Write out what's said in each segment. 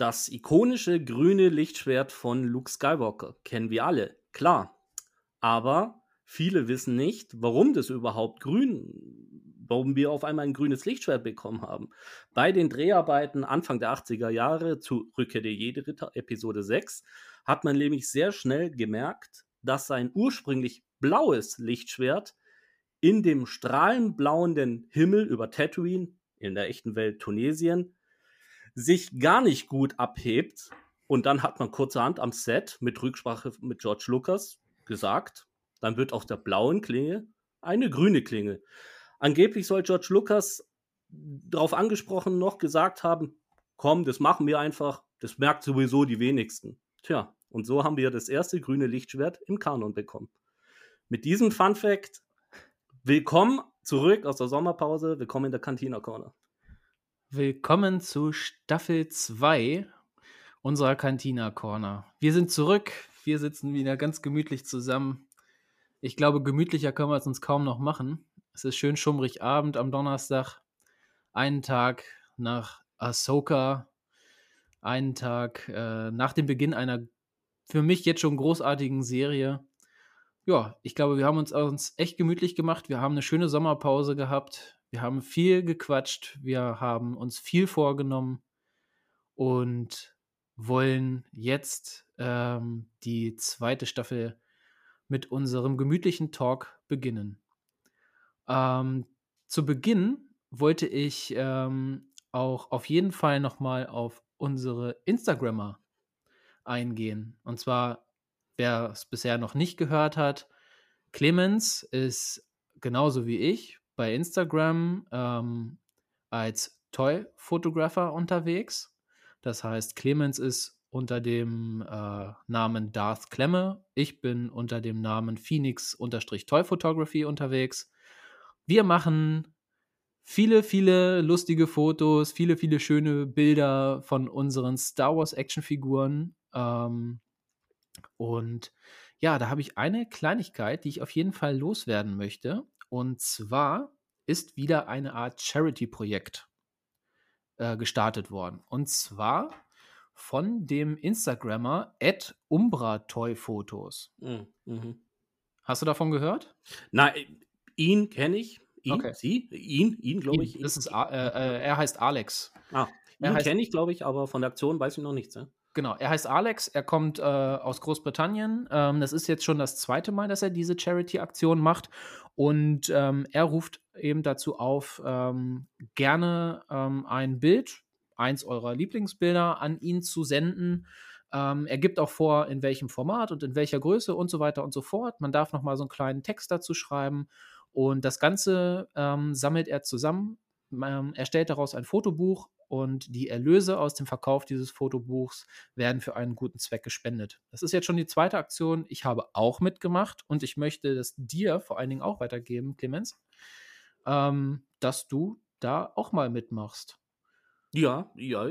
Das ikonische grüne Lichtschwert von Luke Skywalker kennen wir alle, klar. Aber viele wissen nicht, warum das überhaupt grün, warum wir auf einmal ein grünes Lichtschwert bekommen haben. Bei den Dreharbeiten Anfang der 80er Jahre zu Rückkehr der Jedi-Ritter, Episode 6, hat man nämlich sehr schnell gemerkt, dass sein ursprünglich blaues Lichtschwert in dem strahlenblauenden Himmel über Tatooine, in der echten Welt Tunesien, sich gar nicht gut abhebt. Und dann hat man kurzerhand am Set mit Rücksprache mit George Lucas gesagt, dann wird auf der blauen Klinge eine grüne Klinge. Angeblich soll George Lucas darauf angesprochen noch gesagt haben, komm, das machen wir einfach, das merkt sowieso die wenigsten. Tja, und so haben wir das erste grüne Lichtschwert im Kanon bekommen. Mit diesem Fun Fact, willkommen zurück aus der Sommerpause, willkommen in der Cantina Corner. Willkommen zu Staffel 2 unserer Cantina Corner. Wir sind zurück, wir sitzen wieder ganz gemütlich zusammen. Ich glaube, gemütlicher können wir es uns kaum noch machen. Es ist schön schummrig Abend am Donnerstag, einen Tag nach Ahsoka, einen Tag äh, nach dem Beginn einer für mich jetzt schon großartigen Serie. Ja, ich glaube, wir haben uns, uns echt gemütlich gemacht. Wir haben eine schöne Sommerpause gehabt. Wir haben viel gequatscht, wir haben uns viel vorgenommen und wollen jetzt ähm, die zweite Staffel mit unserem gemütlichen Talk beginnen. Ähm, zu Beginn wollte ich ähm, auch auf jeden Fall nochmal auf unsere Instagrammer eingehen. Und zwar, wer es bisher noch nicht gehört hat, Clemens ist genauso wie ich bei Instagram ähm, als Toy Photographer unterwegs. Das heißt, Clemens ist unter dem äh, Namen Darth Klemme. Ich bin unter dem Namen Phoenix-Toy Photography unterwegs. Wir machen viele, viele lustige Fotos, viele, viele schöne Bilder von unseren Star Wars Actionfiguren. Ähm, und ja, da habe ich eine Kleinigkeit, die ich auf jeden Fall loswerden möchte. Und zwar ist wieder eine Art Charity-Projekt äh, gestartet worden. Und zwar von dem Instagrammer at Umbra-Toy-Fotos. Mhm, mhm. Hast du davon gehört? Nein, ihn kenne ich. Ihn, okay. sie, ihn, ihn, glaube ich. Das ist, äh, äh, er heißt Alex. Ah, ihn kenne ich, glaube ich, aber von der Aktion weiß ich noch nichts. Ja? Genau, er heißt Alex, er kommt äh, aus Großbritannien. Ähm, das ist jetzt schon das zweite Mal, dass er diese Charity-Aktion macht. Und ähm, er ruft eben dazu auf, ähm, gerne ähm, ein Bild, eins eurer Lieblingsbilder, an ihn zu senden. Ähm, er gibt auch vor, in welchem Format und in welcher Größe und so weiter und so fort. Man darf nochmal so einen kleinen Text dazu schreiben. Und das Ganze ähm, sammelt er zusammen. er stellt daraus ein Fotobuch und die Erlöse aus dem Verkauf dieses Fotobuchs werden für einen guten Zweck gespendet. Das ist jetzt schon die zweite Aktion. Ich habe auch mitgemacht und ich möchte das dir vor allen Dingen auch weitergeben, Clemens, ähm, dass du da auch mal mitmachst. Ja, ja,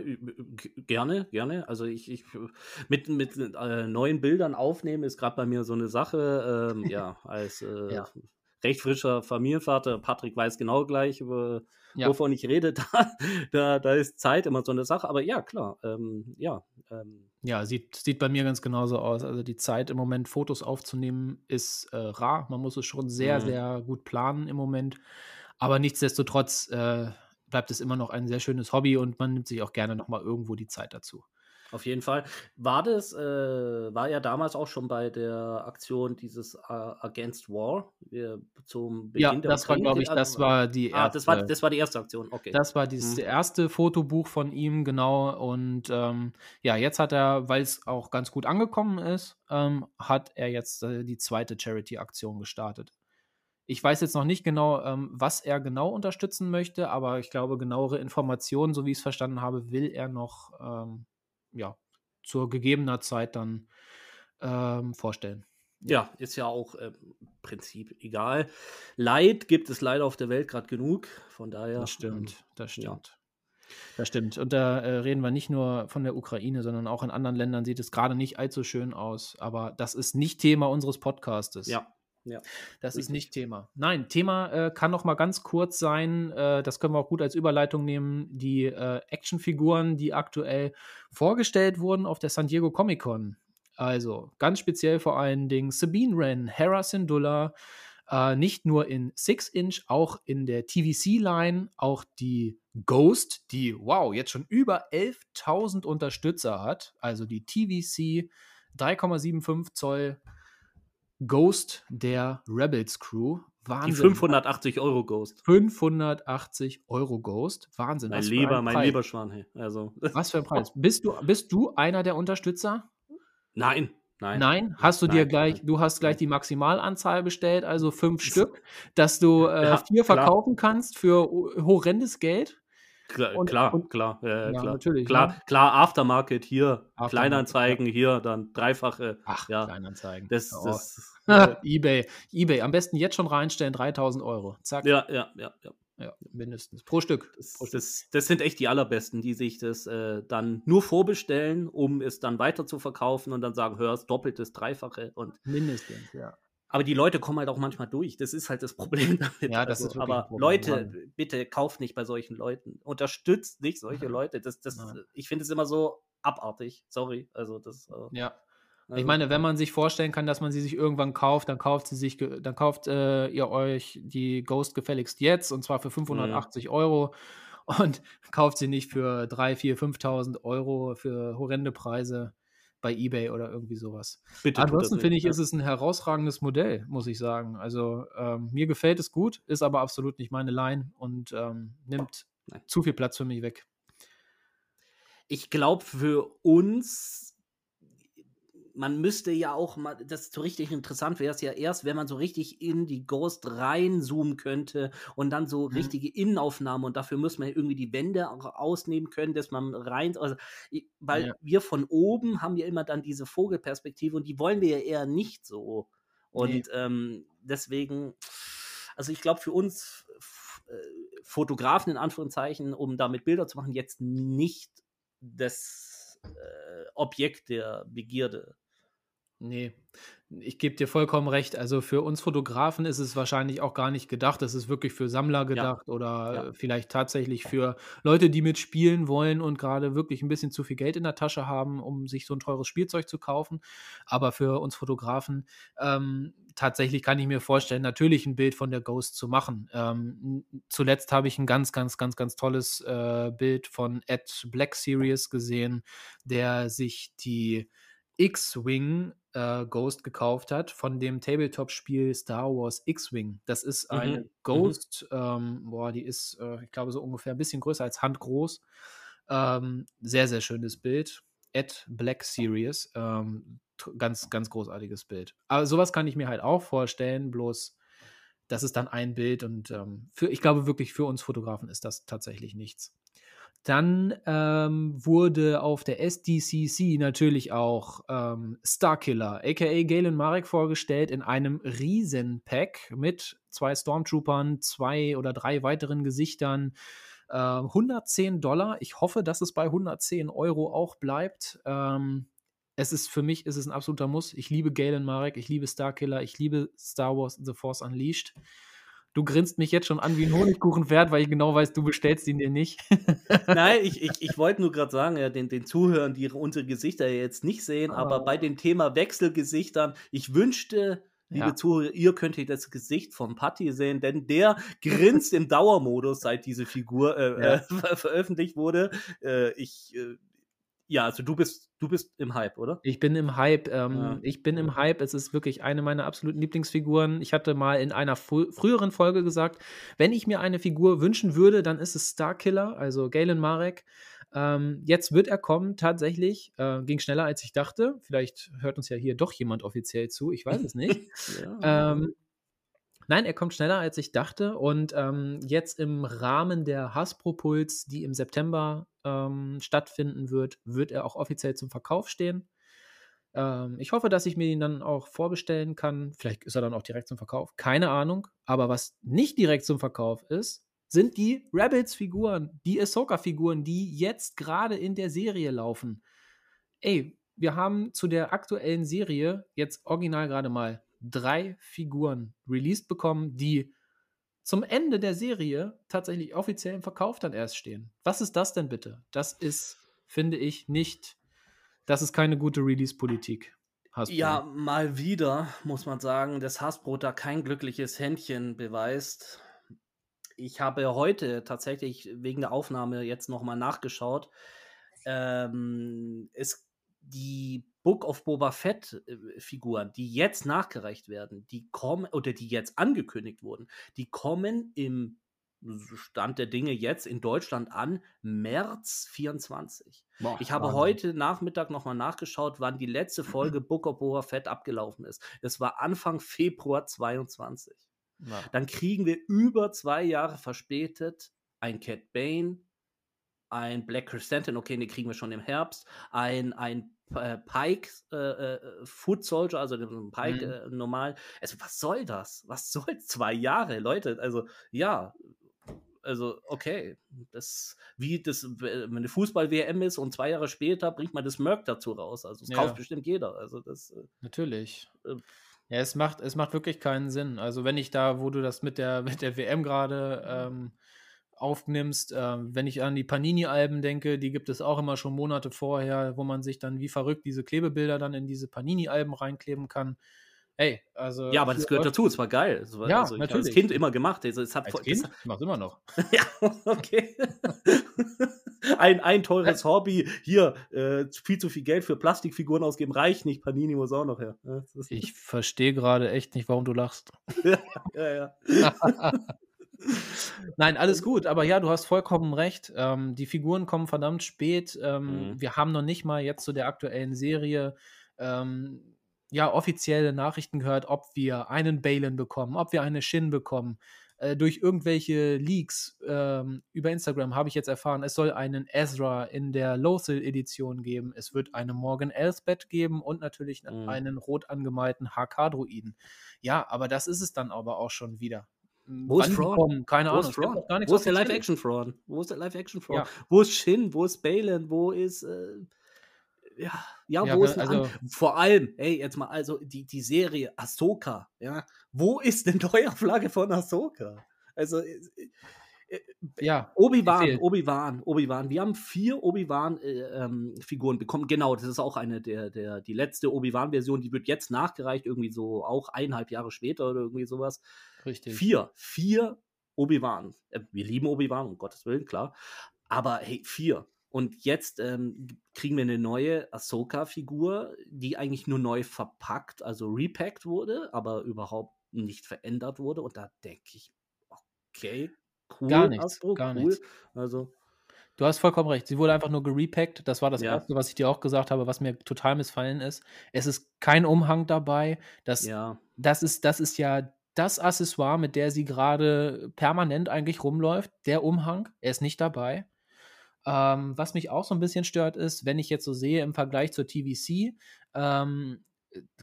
gerne, gerne. Also ich, ich mit, mit äh, neuen Bildern aufnehmen ist gerade bei mir so eine Sache. Ähm, ja, als äh, ja recht frischer Familienvater. Patrick weiß genau gleich, über, ja. wovon ich rede. Da, da, da ist Zeit immer so eine Sache. Aber ja, klar. Ähm, ja, ähm. ja sieht, sieht bei mir ganz genauso aus. Also die Zeit im Moment, Fotos aufzunehmen, ist äh, rar. Man muss es schon sehr, mhm. sehr gut planen im Moment. Aber nichtsdestotrotz äh, bleibt es immer noch ein sehr schönes Hobby und man nimmt sich auch gerne nochmal irgendwo die Zeit dazu. Auf jeden Fall. War das, äh, war ja damals auch schon bei der Aktion dieses äh, Against War zum Beginn ja, der das war, glaube ich, das war die erste. Ah, das war, das war die erste Aktion, okay. Das war dieses mhm. erste Fotobuch von ihm, genau. Und ähm, ja, jetzt hat er, weil es auch ganz gut angekommen ist, ähm, hat er jetzt äh, die zweite Charity-Aktion gestartet. Ich weiß jetzt noch nicht genau, ähm, was er genau unterstützen möchte, aber ich glaube, genauere Informationen, so wie ich es verstanden habe, will er noch ähm, ja, zur gegebener Zeit dann ähm, vorstellen. Ja. ja, ist ja auch im ähm, Prinzip egal. Leid gibt es leider auf der Welt gerade genug, von daher. Das stimmt, ähm, das stimmt. Ja. Das stimmt. Und da äh, reden wir nicht nur von der Ukraine, sondern auch in anderen Ländern sieht es gerade nicht allzu schön aus. Aber das ist nicht Thema unseres Podcastes. Ja, Ja. Das ist Richtig. nicht Thema. Nein, Thema äh, kann noch mal ganz kurz sein, äh, das können wir auch gut als Überleitung nehmen, die äh, Actionfiguren, die aktuell vorgestellt wurden auf der San Diego Comic Con. Also ganz speziell vor allen Dingen Sabine Wren, Hera Syndulla, äh, nicht nur in 6-Inch, auch in der TVC-Line, auch die Ghost, die, wow, jetzt schon über 11.000 Unterstützer hat. Also die TVC 3,75 Zoll Ghost der Rebels Crew. Die Wahnsinn. 580 Euro Ghost. 580 Euro Ghost. Wahnsinn. Mein lieber, ein mein Preis. lieber Schwan. Hey. Also, Was für ein Preis. Bist du, bist du einer der Unterstützer? nein, nein. Nein, hast du dir Nein, gleich, nein. du hast gleich die Maximalanzahl bestellt, also fünf Stück, dass du äh, Ja, vier klar. verkaufen kannst für horrendes Geld. Klar, Und- klar, und- klar, äh, Ja, klar. natürlich, Klar, ne? klar, Aftermarket hier, Aftermarket, Kleinanzeigen hier, dann dreifache. Ach, ja, Kleinanzeigen. das, Oh. das äh, eBay, eBay, am besten jetzt schon reinstellen, 3000 Euro. Zack, ja, ja, ja, ja. ja, mindestens. Pro Stück. Das, Pro Stück. das, das sind echt die allerbesten, die sich das äh, dann nur vorbestellen, um es dann weiter zu verkaufen und dann sagen, hör, es doppeltes, dreifache. Und Mindestens, ja. Aber die Leute kommen halt auch manchmal durch. Das ist halt das Problem damit. Ja, das also, ist aber Problem, Leute, Mann. bitte kauft nicht bei solchen Leuten. Unterstützt nicht solche Nein. Leute. Das, das, ich finde es immer so abartig. Sorry. Also das. Äh, Ja. Ich also- meine, wenn man sich vorstellen kann, dass man sie sich irgendwann kauft, dann kauft sie sich, dann kauft äh, ihr euch die Ghost gefälligst jetzt und zwar für 580 Euro und kauft sie nicht für 3, 4, 5.000 Euro für horrende Preise bei eBay oder irgendwie sowas. bitte Ansonsten finde ich, ja. ist es ein herausragendes Modell, muss ich sagen. Also ähm, mir gefällt es gut, ist aber absolut nicht meine Line und ähm, nimmt Nein. zu viel Platz für mich weg. ich glaube, für uns, man müsste ja auch mal, das so richtig interessant wäre es ja erst, wenn man so richtig in die Ghost reinzoomen könnte und dann so Mhm. richtige Innenaufnahmen und dafür muss man irgendwie die Wände auch ausnehmen können, dass man rein, also, weil Ja. wir von oben haben ja immer dann diese Vogelperspektive und die wollen wir ja eher nicht so. Und Nee. ähm, deswegen, also ich glaube für uns äh, Fotografen in Anführungszeichen, um damit Bilder zu machen, jetzt nicht das äh, Objekt der Begierde. Nee, ich gebe dir vollkommen recht. Also für uns Fotografen ist es wahrscheinlich auch gar nicht gedacht. Das ist wirklich für Sammler gedacht oder Ja. äh, vielleicht tatsächlich für Leute, die mitspielen wollen und gerade wirklich ein bisschen zu viel Geld in der Tasche haben, um sich so ein teures Spielzeug zu kaufen. Aber für uns Fotografen ähm, tatsächlich kann ich mir vorstellen, natürlich ein Bild von der Ghost zu machen. Ähm, zuletzt habe ich ein ganz, ganz, ganz, ganz tolles äh, Bild von Ed Black Series gesehen, der sich die X-Wing äh, Ghost gekauft hat von dem Tabletop-Spiel Star Wars X-Wing. Das ist Mhm, eine mhm. Ghost, ähm, boah, die ist, äh, ich glaube, so ungefähr ein bisschen größer als handgroß. Ähm, sehr, sehr schönes Bild. Ed Black Series. Ähm, ganz, ganz großartiges Bild. Aber sowas kann ich mir halt auch vorstellen, bloß das ist dann ein Bild und ähm, für, ich glaube wirklich, für uns Fotografen ist das tatsächlich nichts. Dann ähm, wurde auf der SDCC natürlich auch ähm, Starkiller, aka Galen Marek, vorgestellt in einem Riesenpack mit zwei Stormtroopern, zwei oder drei weiteren Gesichtern. Äh, 110 Dollar. Ich hoffe, dass es bei 110 Euro auch bleibt. Ähm, es ist für mich ist es ein absoluter Muss. Ich liebe Galen Marek, ich liebe Starkiller, ich liebe Star Wars The Force Unleashed. Du grinst mich jetzt schon an wie ein Honigkuchenpferd, weil ich genau weiß, du bestellst ihn dir nicht. Nein, ich, ich, ich wollte nur gerade sagen, ja, den, den Zuhörern, die unsere Gesichter jetzt nicht sehen, aber Oh. bei dem Thema Wechselgesichtern, ich wünschte, liebe Ja. Zuhörer, ihr könntet das Gesicht vom Patti sehen, denn der grinst im Dauermodus, seit diese Figur äh, Ja. äh, ver veröffentlicht wurde. Äh, ich, äh, ja, also du bist, du bist im Hype, oder? Ich bin im Hype. Ähm, Ja. Ich bin im Hype. Es ist wirklich eine meiner absoluten Lieblingsfiguren. Ich hatte mal in einer früheren Folge gesagt, wenn ich mir eine Figur wünschen würde, dann ist es Starkiller, also Galen Marek. Ähm, jetzt wird er kommen, tatsächlich. Äh, ging schneller, als ich dachte. Vielleicht hört uns ja hier doch jemand offiziell zu. Ich weiß es nicht. Ja. Ähm, nein, er kommt schneller, als ich dachte. Und ähm, jetzt im Rahmen der Hasbro-Puls, die im September ähm, stattfinden wird, wird er auch offiziell zum Verkauf stehen. Ähm, ich hoffe, dass ich mir ihn dann auch vorbestellen kann. Vielleicht ist er dann auch direkt zum Verkauf. Keine Ahnung. Aber was nicht direkt zum Verkauf ist, sind die Rebels-Figuren, die Ahsoka-Figuren, die jetzt gerade in der Serie laufen. Ey, wir haben zu der aktuellen Serie jetzt original gerade mal drei Figuren released bekommen, die zum Ende der Serie tatsächlich offiziell im Verkauf dann erst stehen. Was ist das denn bitte? Das ist, finde ich, nicht, das ist keine gute Release-Politik. Hasbro. Ja, mal wieder, muss man sagen, dass Hasbro da kein glückliches Händchen beweist. Ich habe heute tatsächlich wegen der Aufnahme jetzt nochmal nachgeschaut. Ähm, es, die Book of Boba Fett äh, Figuren, die jetzt nachgereicht werden, die kommen oder die jetzt angekündigt wurden, die kommen im Stand der Dinge jetzt in Deutschland an, März 24. Boah, ich habe Wahnsinn. heute Nachmittag nochmal nachgeschaut, wann die letzte Folge Book of Boba Fett abgelaufen ist. Das war Anfang Februar 22. Ja. Dann kriegen wir über zwei Jahre verspätet ein Cat Bane, ein Black Chrysanthemum, okay, den kriegen wir schon im Herbst, ein, ein äh, Pike äh, äh, Foot Soldier, also den Pike mhm. äh, normal. Also, was soll das? Was soll zwei Jahre, Leute? Also, ja, also, okay. Das, wie das, wenn eine Fußball-WM ist und zwei Jahre später bringt man das Merk dazu raus. Also, das ja. kauft bestimmt jeder. Also, das. Äh, Natürlich. Äh, ja, es macht, es macht wirklich keinen Sinn. Also, wenn ich da, wo du das mit der, mit der WM gerade ähm, aufnimmst, äh, wenn ich an die Panini-Alben denke, die gibt es auch immer schon Monate vorher, wo man sich dann wie verrückt diese Klebebilder dann in diese Panini-Alben reinkleben kann. Ey, also. Ja, aber das gehört dazu, es war geil. War, ja, also, ich natürlich. als Kind immer gemacht. Also, es hat als Kind? Das, macht immer noch. ja, okay. ein, ein teures Hobby. Hier, äh, viel zu viel Geld für Plastikfiguren ausgeben, reicht nicht. Panini muss auch noch her. Ja, ich verstehe gerade echt nicht, warum du lachst. ja, ja. Nein, alles gut, aber ja, du hast vollkommen recht. Ähm, die Figuren kommen verdammt spät. Ähm, mhm. Wir haben noch nicht mal jetzt zu der aktuellen Serie ähm, ja, offizielle Nachrichten gehört, ob wir einen Balin bekommen, ob wir eine Shin bekommen. Äh, durch irgendwelche Leaks ähm, über Instagram habe ich jetzt erfahren, es soll einen Ezra in der Lothal-Edition geben. Es wird eine Morgan Elsbeth geben und natürlich mhm. einen rot angemalten HK-Druiden. Ja, aber das ist es dann aber auch schon wieder. Wo ist Fraud? Keine Ahnung. Wo ist der Live-Action-Fraud? Wo ist der Live-Action-Fraud? Ja. Wo ist Shin? Wo ist Balin? Wo ist. Äh ja, ja, ja wo ist also, vor allem, ey, jetzt mal, also die, die Serie Ahsoka, ja, wo ist denn Neuauflage von Ahsoka? Also, äh, äh, ja, Obi-Wan, Obi-Wan, Obi-Wan. Wir haben vier Obi-Wan-Figuren äh, ähm, bekommen. Genau, das ist auch eine der, der, die letzte Obi-Wan-Version, die wird jetzt nachgereicht, irgendwie so auch eineinhalb Jahre später oder irgendwie sowas. Richtig. Vier, vier Obi-Wan. Äh, wir lieben Obi-Wan, um Gottes Willen, klar. Aber hey, vier. Und jetzt ähm, kriegen wir eine neue Ahsoka-Figur, die eigentlich nur neu verpackt, also repackt wurde, aber überhaupt nicht verändert wurde. Und da denke ich, okay, cool. Gar nichts, Astro, gar cool. nichts. Also, Du hast vollkommen recht. Sie wurde einfach nur gerepackt. Das war das ja. Erste, was ich dir auch gesagt habe, was mir total missfallen ist. Es ist kein Umhang dabei. Das, ja. das, ist, das ist ja das Accessoire, mit der sie gerade permanent eigentlich rumläuft. Der Umhang, er ist nicht dabei. Ähm, was mich auch so ein bisschen stört, ist, wenn ich jetzt so sehe im Vergleich zur TVC, ähm,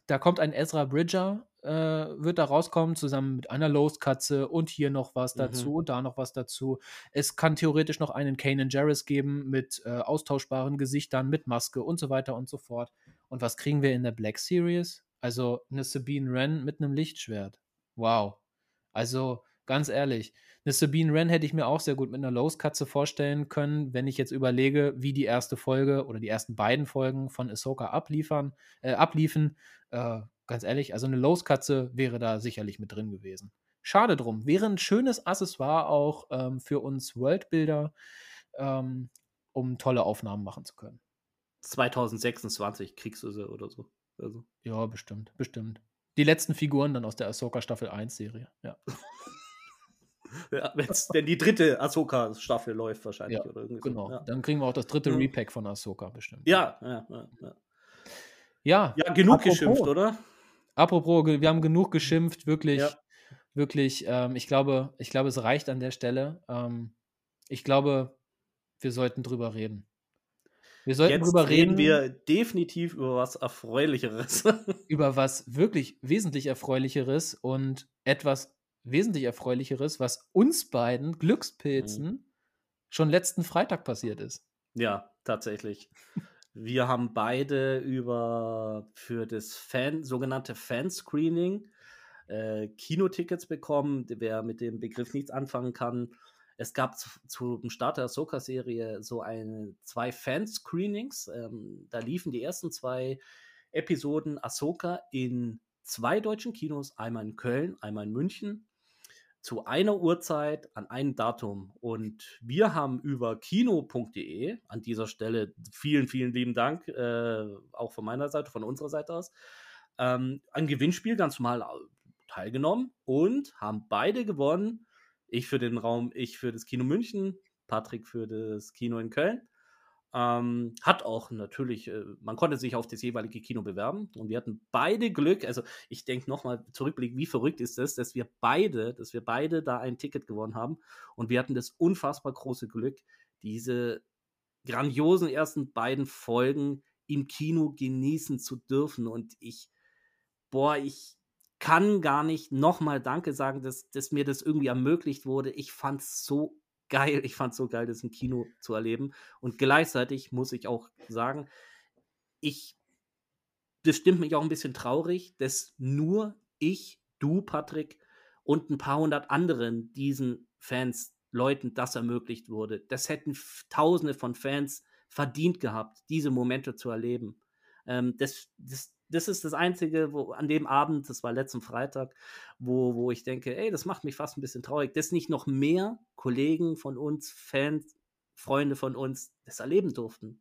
da kommt ein Ezra Bridger, äh, wird da rauskommen, zusammen mit einer Lowe's-Katze und hier noch was mhm. dazu und da noch was dazu. Es kann theoretisch noch einen Kanan Jarrus geben mit äh, austauschbaren Gesichtern, mit Maske und so weiter und so fort. Und was kriegen wir in der Black Series? Also eine Sabine Wren mit einem Lichtschwert. Wow. Also ganz ehrlich, eine Sabine Wren hätte ich mir auch sehr gut mit einer Lowe's-Katze vorstellen können, wenn ich jetzt überlege, wie die erste Folge oder die ersten beiden Folgen von Ahsoka abliefern, äh, abliefen. Äh, ganz ehrlich, also eine Lowe's-Katze wäre da sicherlich mit drin gewesen. Schade drum. Wäre ein schönes Accessoire auch ähm, für uns Worldbuilder, ähm, um tolle Aufnahmen machen zu können. 2026 kriegst du sie oder so. Also. Ja, bestimmt, bestimmt. Die letzten Figuren dann aus der Ahsoka Staffel 1 Serie, ja. Ja, wenn die dritte Ahsoka-Staffel läuft, wahrscheinlich. Ja, genau. So. Ja. Dann kriegen wir auch das dritte ja. Repack von Ahsoka bestimmt. Ja, ja, ja. Ja, ja genug apropos, geschimpft, oder? Apropos, wir haben genug geschimpft, wirklich, wirklich. Ähm, ich glaube, ich glaube, es reicht an der Stelle. Ähm, ich glaube, wir sollten drüber reden. Wir sollten Jetzt drüber reden. reden wir definitiv über was Erfreulicheres. über was wirklich wesentlich Erfreulicheres und etwas wesentlich Erfreulicheres, was uns beiden Glückspilzen mhm. schon letzten Freitag passiert ist. Ja, tatsächlich. Wir haben beide über für das Fan, sogenannte Fanscreening äh, Kinotickets bekommen. Wer mit dem Begriff nichts anfangen kann, es gab zu, zum Start der Ahsoka-Serie so eine, zwei Fanscreenings. Ähm, da liefen die ersten zwei Episoden Ahsoka in zwei deutschen Kinos, einmal in Köln, einmal in München zu einer Uhrzeit an einem Datum. Und wir haben über kino.de an dieser Stelle vielen, vielen lieben Dank, äh, auch von meiner Seite, von unserer Seite aus, ähm, ein Gewinnspiel ganz normal äh, teilgenommen und haben beide gewonnen. Ich für den Raum, ich für das Kino München, Patrick für das Kino in Köln. Ähm, hat auch natürlich, äh, man konnte sich auf das jeweilige Kino bewerben und wir hatten beide Glück. Also ich denke nochmal zurückblick, wie verrückt ist das, dass wir beide, dass wir beide da ein Ticket gewonnen haben und wir hatten das unfassbar große Glück, diese grandiosen ersten beiden Folgen im Kino genießen zu dürfen und ich, boah, ich kann gar nicht nochmal Danke sagen, dass, dass mir das irgendwie ermöglicht wurde. Ich fand es so geil. Ich fand es so geil, das im Kino zu erleben. Und gleichzeitig muss ich auch sagen, ich, das stimmt mich auch ein bisschen traurig, dass nur ich, du, Patrick, und ein paar hundert anderen diesen Fans, Leuten das ermöglicht wurde. Das hätten Tausende von Fans verdient gehabt, diese Momente zu erleben. Ähm, das, das, das ist das Einzige, wo an dem Abend, das war letzten Freitag, wo, wo ich denke, ey, das macht mich fast ein bisschen traurig, dass nicht noch mehr Kollegen von uns, Fans, Freunde von uns das erleben durften.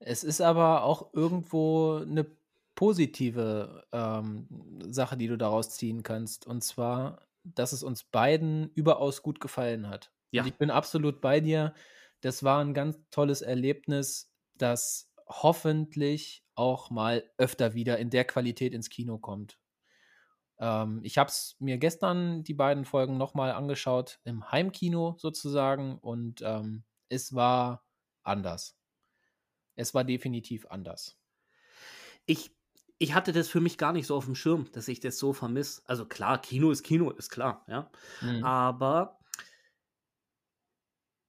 Es ist aber auch irgendwo eine positive ähm, Sache, die du daraus ziehen kannst. Und zwar, dass es uns beiden überaus gut gefallen hat. Ja. Und ich bin absolut bei dir. Das war ein ganz tolles Erlebnis, das hoffentlich auch mal öfter wieder in der Qualität ins Kino kommt. Ähm, ich habe es mir gestern die beiden Folgen nochmal angeschaut, im Heimkino sozusagen, und ähm, es war anders. Es war definitiv anders. Ich, ich hatte das für mich gar nicht so auf dem Schirm, dass ich das so vermisse. Also klar, Kino ist Kino, ist klar, ja. Mhm. Aber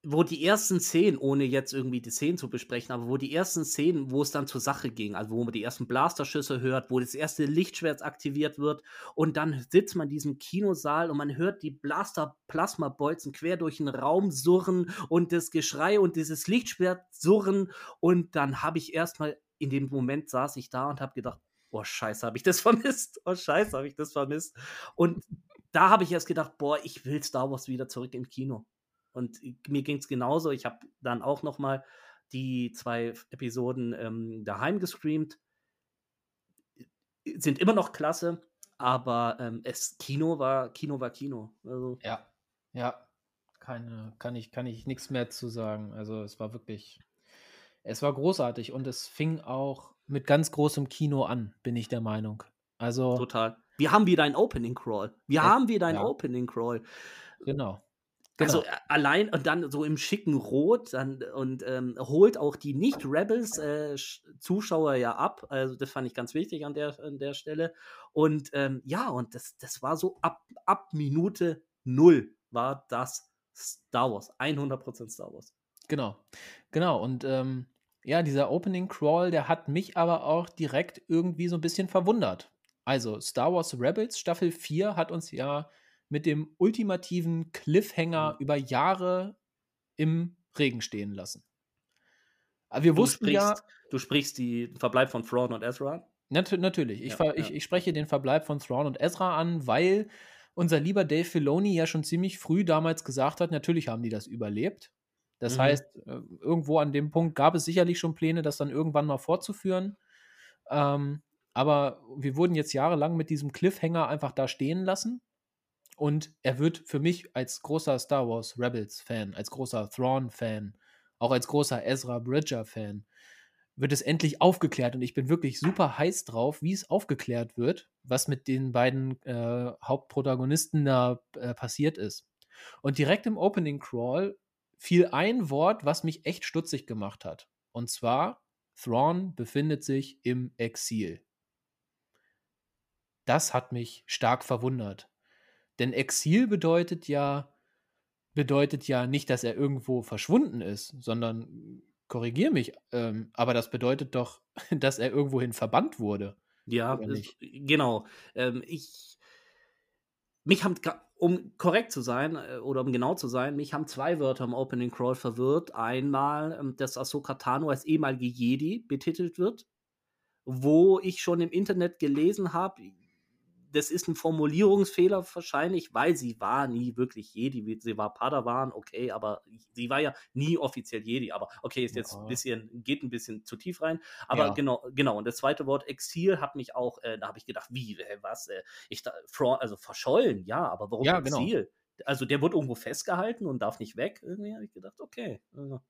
wo die ersten Szenen, ohne jetzt irgendwie die Szenen zu besprechen, aber wo die ersten Szenen, wo es dann zur Sache ging, also wo man die ersten Blasterschüsse hört, wo das erste Lichtschwert aktiviert wird und dann sitzt man in diesem Kinosaal und man hört die Blaster-Plasma-Bolzen quer durch den Raum surren und das Geschrei und dieses Lichtschwert surren und dann habe ich erstmal in dem Moment saß ich da und habe gedacht, oh Scheiße, habe ich das vermisst, oh Scheiße, habe ich das vermisst und da habe ich erst gedacht, boah, ich will Star Wars wieder zurück im Kino. Und mir ging es genauso. Ich habe dann auch noch mal die zwei Episoden ähm, daheim gestreamt. Sind immer noch klasse, aber ähm, es Kino war Kino war Kino. Also. Ja, ja, keine, kann ich kann ich nichts mehr zu sagen. Also es war wirklich, es war großartig und es fing auch mit ganz großem Kino an, bin ich der Meinung. Also total. Wir haben wieder ein Opening Crawl. Wir haben wieder ein ja. Opening Crawl. Genau. Also genau. allein und dann so im schicken Rot dann, und ähm, holt auch die Nicht-Rebels-Zuschauer äh, ja ab. Also das fand ich ganz wichtig an der, an der Stelle. Und ähm, ja, und das, das war so ab, ab Minute null war das Star Wars. 100% Star Wars. Genau, genau. Und ähm, ja, dieser Opening Crawl, der hat mich aber auch direkt irgendwie so ein bisschen verwundert. Also Star Wars Rebels Staffel 4 hat uns ja mit dem ultimativen Cliffhanger mhm. über Jahre im Regen stehen lassen. Aber wir du wussten sprichst, ja. Du sprichst den Verbleib von Thrawn und Ezra? Nat natürlich. Ich, ja, ich, ich, spreche den Verbleib von Thrawn und Ezra an, weil unser lieber Dave Filoni ja schon ziemlich früh damals gesagt hat, natürlich haben die das überlebt. Das mhm. heißt, äh, irgendwo an dem Punkt gab es sicherlich schon Pläne, das dann irgendwann mal fortzuführen. Ähm, aber wir wurden jetzt jahrelang mit diesem Cliffhanger einfach da stehen lassen. Und er wird für mich als großer Star Wars Rebels-Fan, als großer Thrawn-Fan, auch als großer Ezra Bridger-Fan, wird es endlich aufgeklärt. Und ich bin wirklich super heiß drauf, wie es aufgeklärt wird, was mit den beiden äh, Hauptprotagonisten da äh, passiert ist. Und direkt im Opening Crawl fiel ein Wort, was mich echt stutzig gemacht hat. Und zwar, Thrawn befindet sich im Exil. Das hat mich stark verwundert. Denn Exil bedeutet ja, bedeutet ja nicht, dass er irgendwo verschwunden ist, sondern korrigier mich, ähm, aber das bedeutet doch, dass er irgendwohin verbannt wurde. Ja, nicht? genau. Ähm, ich, mich haben, um korrekt zu sein äh, oder um genau zu sein, mich haben zwei Wörter im Opening Crawl verwirrt. Einmal, ähm, dass Ahsoka Tano als ehemalige Jedi betitelt wird, wo ich schon im Internet gelesen habe, das ist ein Formulierungsfehler wahrscheinlich, weil sie war nie wirklich Jedi. Sie war Padawan, okay, aber sie war ja nie offiziell Jedi. Aber okay, ist jetzt Ja. ein bisschen, geht ein bisschen zu tief rein. Aber Ja. genau, genau. Und das zweite Wort Exil hat mich auch, äh, da habe ich gedacht, wie, was? Äh, ich da, also verschollen, ja, aber warum Ja, genau. Exil? Also der wird irgendwo festgehalten und darf nicht weg. Irgendwie habe ich gedacht, okay. Also,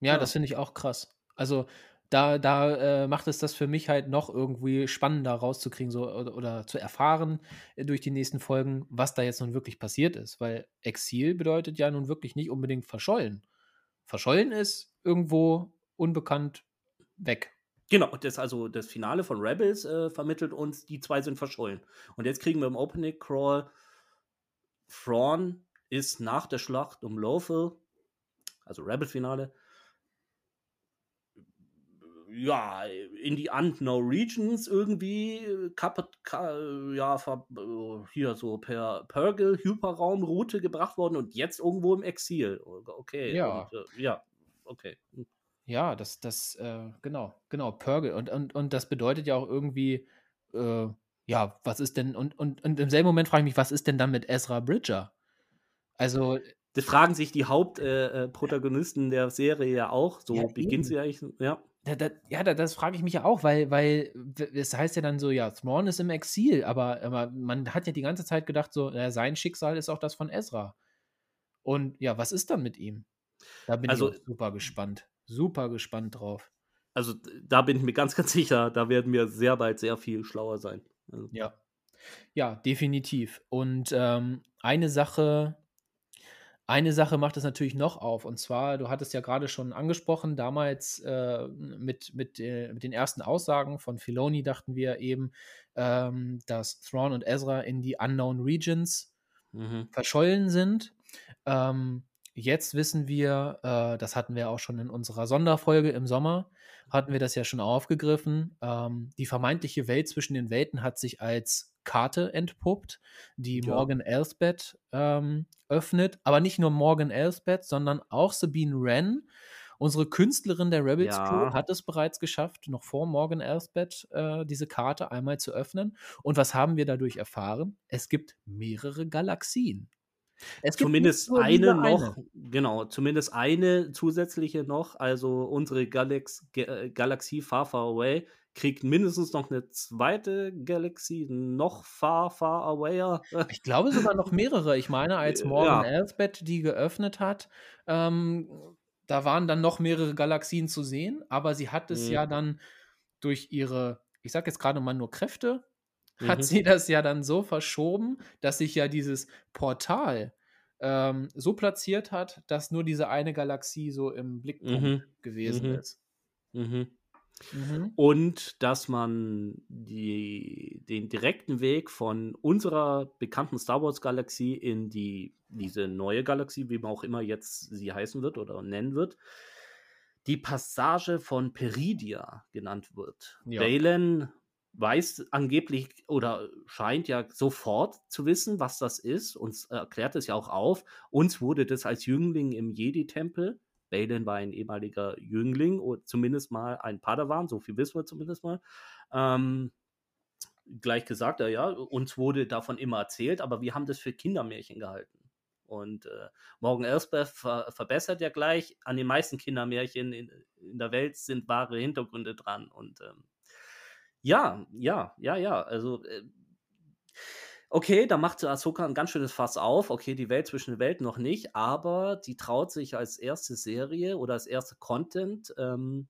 Ja, Ja. das finde ich auch krass. Also da, da äh, macht es das für mich halt noch irgendwie spannender rauszukriegen so, oder, oder zu erfahren äh, durch die nächsten Folgen, was da jetzt nun wirklich passiert ist. Weil Exil bedeutet ja nun wirklich nicht unbedingt verschollen. Verschollen ist irgendwo unbekannt weg. Genau, das also das Finale von Rebels äh, vermittelt uns, die zwei sind verschollen. Und jetzt kriegen wir im Opening Crawl, Thrawn ist nach der Schlacht um Lothal, also Rebel-Finale, ja, in die Unknown Regions irgendwie äh, kaputt, ka, ja, äh, hier so per Purgle Hyperraumroute gebracht worden und jetzt irgendwo im Exil. Okay, Ja. und, äh, ja, okay. Ja, das, das, äh, genau, genau, Purgle. Und, und, und das bedeutet ja auch irgendwie, äh, ja, was ist denn, und, und, und im selben Moment frage ich mich, was ist denn dann mit Ezra Bridger? Also, Das fragen sich die Hauptprotagonisten äh, der Serie ja auch. So Ja, beginnt eben. sie eigentlich. Ja. Da, da, ja, da, das frage ich mich ja auch, weil, weil es heißt ja dann so, ja, Thrawn ist im Exil, aber, aber man hat ja die ganze Zeit gedacht, so, ja, sein Schicksal ist auch das von Ezra. Und ja, was ist dann mit ihm? Da bin Also- ich super gespannt. Super gespannt drauf. Also da bin ich mir ganz, ganz sicher, da werden wir sehr bald sehr viel schlauer sein. Also, Ja. Ja, definitiv. Und ähm, eine Sache, eine Sache macht es natürlich noch auf. Und zwar, du hattest ja gerade schon angesprochen, damals äh, mit, mit, äh, mit den ersten Aussagen von Filoni dachten wir eben, ähm, dass Thrawn und Ezra in die Unknown Regions mhm. verschollen sind. Ähm, jetzt wissen wir, äh, das hatten wir auch schon in unserer Sonderfolge im Sommer, hatten wir das ja schon aufgegriffen. Ähm, die vermeintliche Welt zwischen den Welten hat sich als Karte entpuppt, die Ja. Morgan Elsbeth ähm, öffnet. Aber nicht nur Morgan Elsbeth, sondern auch Sabine Wren. Unsere Künstlerin der Rebels Ja. Crew hat es bereits geschafft, noch vor Morgan Elsbeth äh, diese Karte einmal zu öffnen. Und was haben wir dadurch erfahren? Es gibt mehrere Galaxien. Es gibt Zumindest eine noch, genau, zumindest eine zusätzliche noch. Also unsere Galax Ga- Galaxie Far Far Away kriegt mindestens noch eine zweite Galaxie, noch Far Far Awayer. Ich glaube sogar noch mehrere. Ich meine, als Äh, Morgan ja. Elsbeth die geöffnet hat, ähm, da waren dann noch mehrere Galaxien zu sehen, aber sie hat es Mhm. ja dann durch ihre, ich sag jetzt gerade mal nur Kräfte, hat Mhm. sie das ja dann so verschoben, dass sich ja dieses Portal ähm, so platziert hat, dass nur diese eine Galaxie so im Blickpunkt Mhm. gewesen Mhm. ist. Mhm. Mhm. Und dass man die, den direkten Weg von unserer bekannten Star Wars Galaxie in die, diese neue Galaxie, wie man auch immer jetzt sie heißen wird oder nennen wird, die Passage von Peridia genannt wird. Ja. Baylan weiß angeblich oder scheint ja sofort zu wissen, was das ist. Uns erklärt es ja auch auf. Uns wurde das als Jüngling im Jedi-Tempel Balin war ein ehemaliger Jüngling oder zumindest mal ein Padawan, so viel wissen wir zumindest mal. Ähm, gleich gesagt, ja, ja, uns wurde davon immer erzählt, aber wir haben das für Kindermärchen gehalten. Und äh, Morgan Elsbeth ver verbessert ja gleich, an den meisten Kindermärchen in, in der Welt sind wahre Hintergründe dran. Und ähm, ja, ja, ja, ja, also äh, Okay, da macht Ahsoka ein ganz schönes Fass auf. Okay, die Welt zwischen den Welten noch nicht, aber die traut sich als erste Serie oder als erste Content, ähm,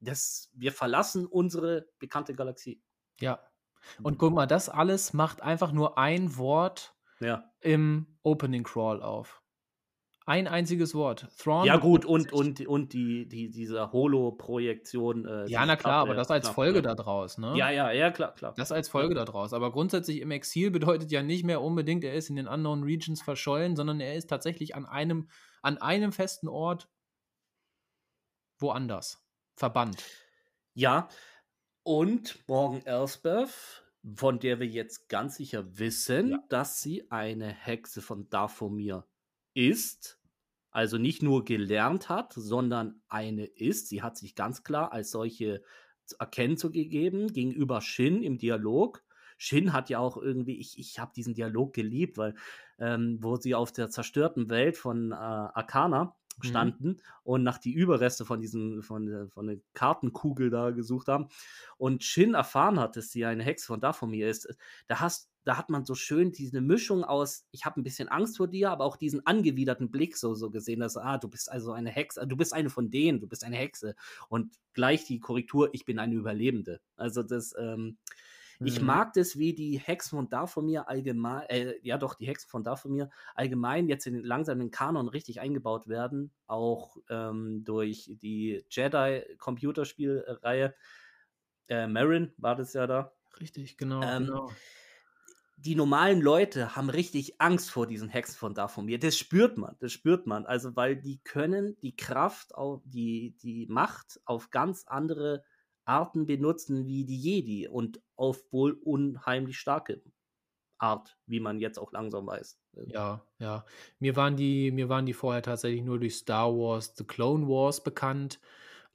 das, wir verlassen unsere bekannte Galaxie. Ja. Und guck mal, das alles macht einfach nur ein Wort Ja. im Opening Crawl auf. Ein einziges Wort. Thrawn Ja, gut, und, und, und die, die, diese Holo-Projektion. Äh, Ja, na klar, aber Karte, das als klar, Folge ja. daraus, ne? Ja, ja, ja, klar, klar. Das als Folge daraus. Aber grundsätzlich im Exil bedeutet ja nicht mehr unbedingt, er ist in den Unknown Regions verschollen, sondern er ist tatsächlich an einem, an einem festen Ort woanders verbannt. Ja, und Morgan Elsbeth, von der wir jetzt ganz sicher wissen, Ja. dass sie eine Hexe von Dathomir ist. Also nicht nur gelernt hat, sondern eine ist. Sie hat sich ganz klar als solche erkennen zu gegeben gegenüber Shin im Dialog. Shin hat ja auch irgendwie, ich, ich habe diesen Dialog geliebt, weil ähm, wo sie auf der zerstörten Welt von äh, Arcana Mhm. standen und nach die Überreste von diesem, von, der- von der Kartenkugel da gesucht haben und Shin erfahren hat, dass sie eine Hexe von Dathomir ist, da hast da hat man so schön diese Mischung aus, ich habe ein bisschen Angst vor dir, aber auch diesen angewiderten Blick so, so gesehen, dass, ah, du bist also eine Hexe, du bist eine von denen, du bist eine Hexe. Und gleich die Korrektur, ich bin eine Überlebende. Also das, ähm, ich Mhm. mag das, wie die Hexen von Dathomir allgemein, äh, ja doch, die Hexen von Dathomir allgemein jetzt in den langsamen Kanon richtig eingebaut werden, auch ähm, durch die Jedi-Computerspielreihe. Äh, Marin war das ja da. Richtig, genau, Ähm, genau. Die normalen Leute haben richtig Angst vor diesen Hexen von Dathomir. Das spürt man, das spürt man. Also, weil die können die Kraft, die, die Macht auf ganz andere Arten benutzen wie die Jedi und auf wohl unheimlich starke Art, wie man jetzt auch langsam weiß. Ja, ja. Mir waren die, mir waren die vorher tatsächlich nur durch Star Wars, The Clone Wars bekannt.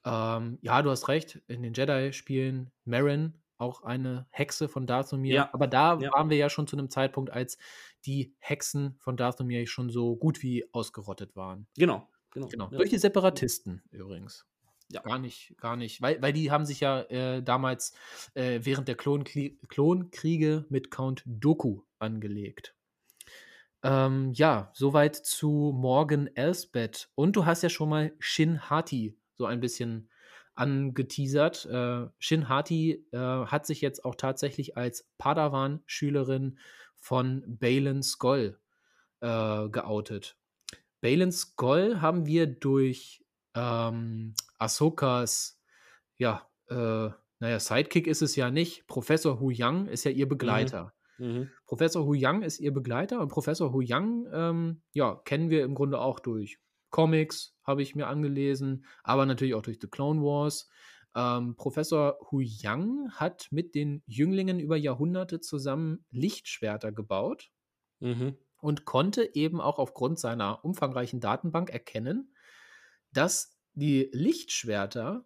Ähm, ja, du hast recht, in den Jedi-Spielen Marin, auch eine Hexe von Dathomir. Ja, Aber da ja. waren wir ja schon zu einem Zeitpunkt, als die Hexen von Dathomir schon so gut wie ausgerottet waren. Genau, genau. Genau. Ja. Durch die Separatisten übrigens. Ja. Gar nicht, gar nicht. Weil, weil die haben sich ja äh, damals äh, während der Klonklie- Klonkriege mit Count Doku angelegt. Ähm, ja, soweit zu Morgan Elsbeth. Und du hast ja schon mal Shin Hati so ein bisschen angeteasert. Äh, Shin Hati äh, hat sich jetzt auch tatsächlich als Padawan-Schülerin von Balin Skoll äh, geoutet. Balin Skoll haben wir durch ähm, Ahsokas, ja, äh, naja, Sidekick ist es ja nicht. Professor Hu Yang ist ja ihr Begleiter. Mhm. Professor Hu Yang ist ihr Begleiter und Professor Hu Yang, ähm, ja, kennen wir im Grunde auch durch Comics, habe ich mir angelesen, aber natürlich auch durch The Clone Wars. Ähm, Professor Hu Yang hat mit den Jünglingen über Jahrhunderte zusammen Lichtschwerter gebaut Mhm. und konnte eben auch aufgrund seiner umfangreichen Datenbank erkennen, dass die Lichtschwerter,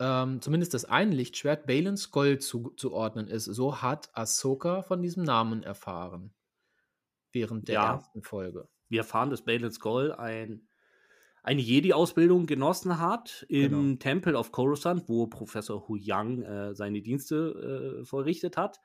ähm, zumindest das eine Lichtschwert, Balin Skoll zuzuordnen ist. So hat Ahsoka von diesem Namen erfahren. Während der Ja. ersten Folge. Wir erfahren, dass Balin Skoll ein, eine Jedi-Ausbildung genossen hat im Genau. Tempel auf Coruscant, wo Professor Hu Yang äh, seine Dienste äh, vollrichtet hat.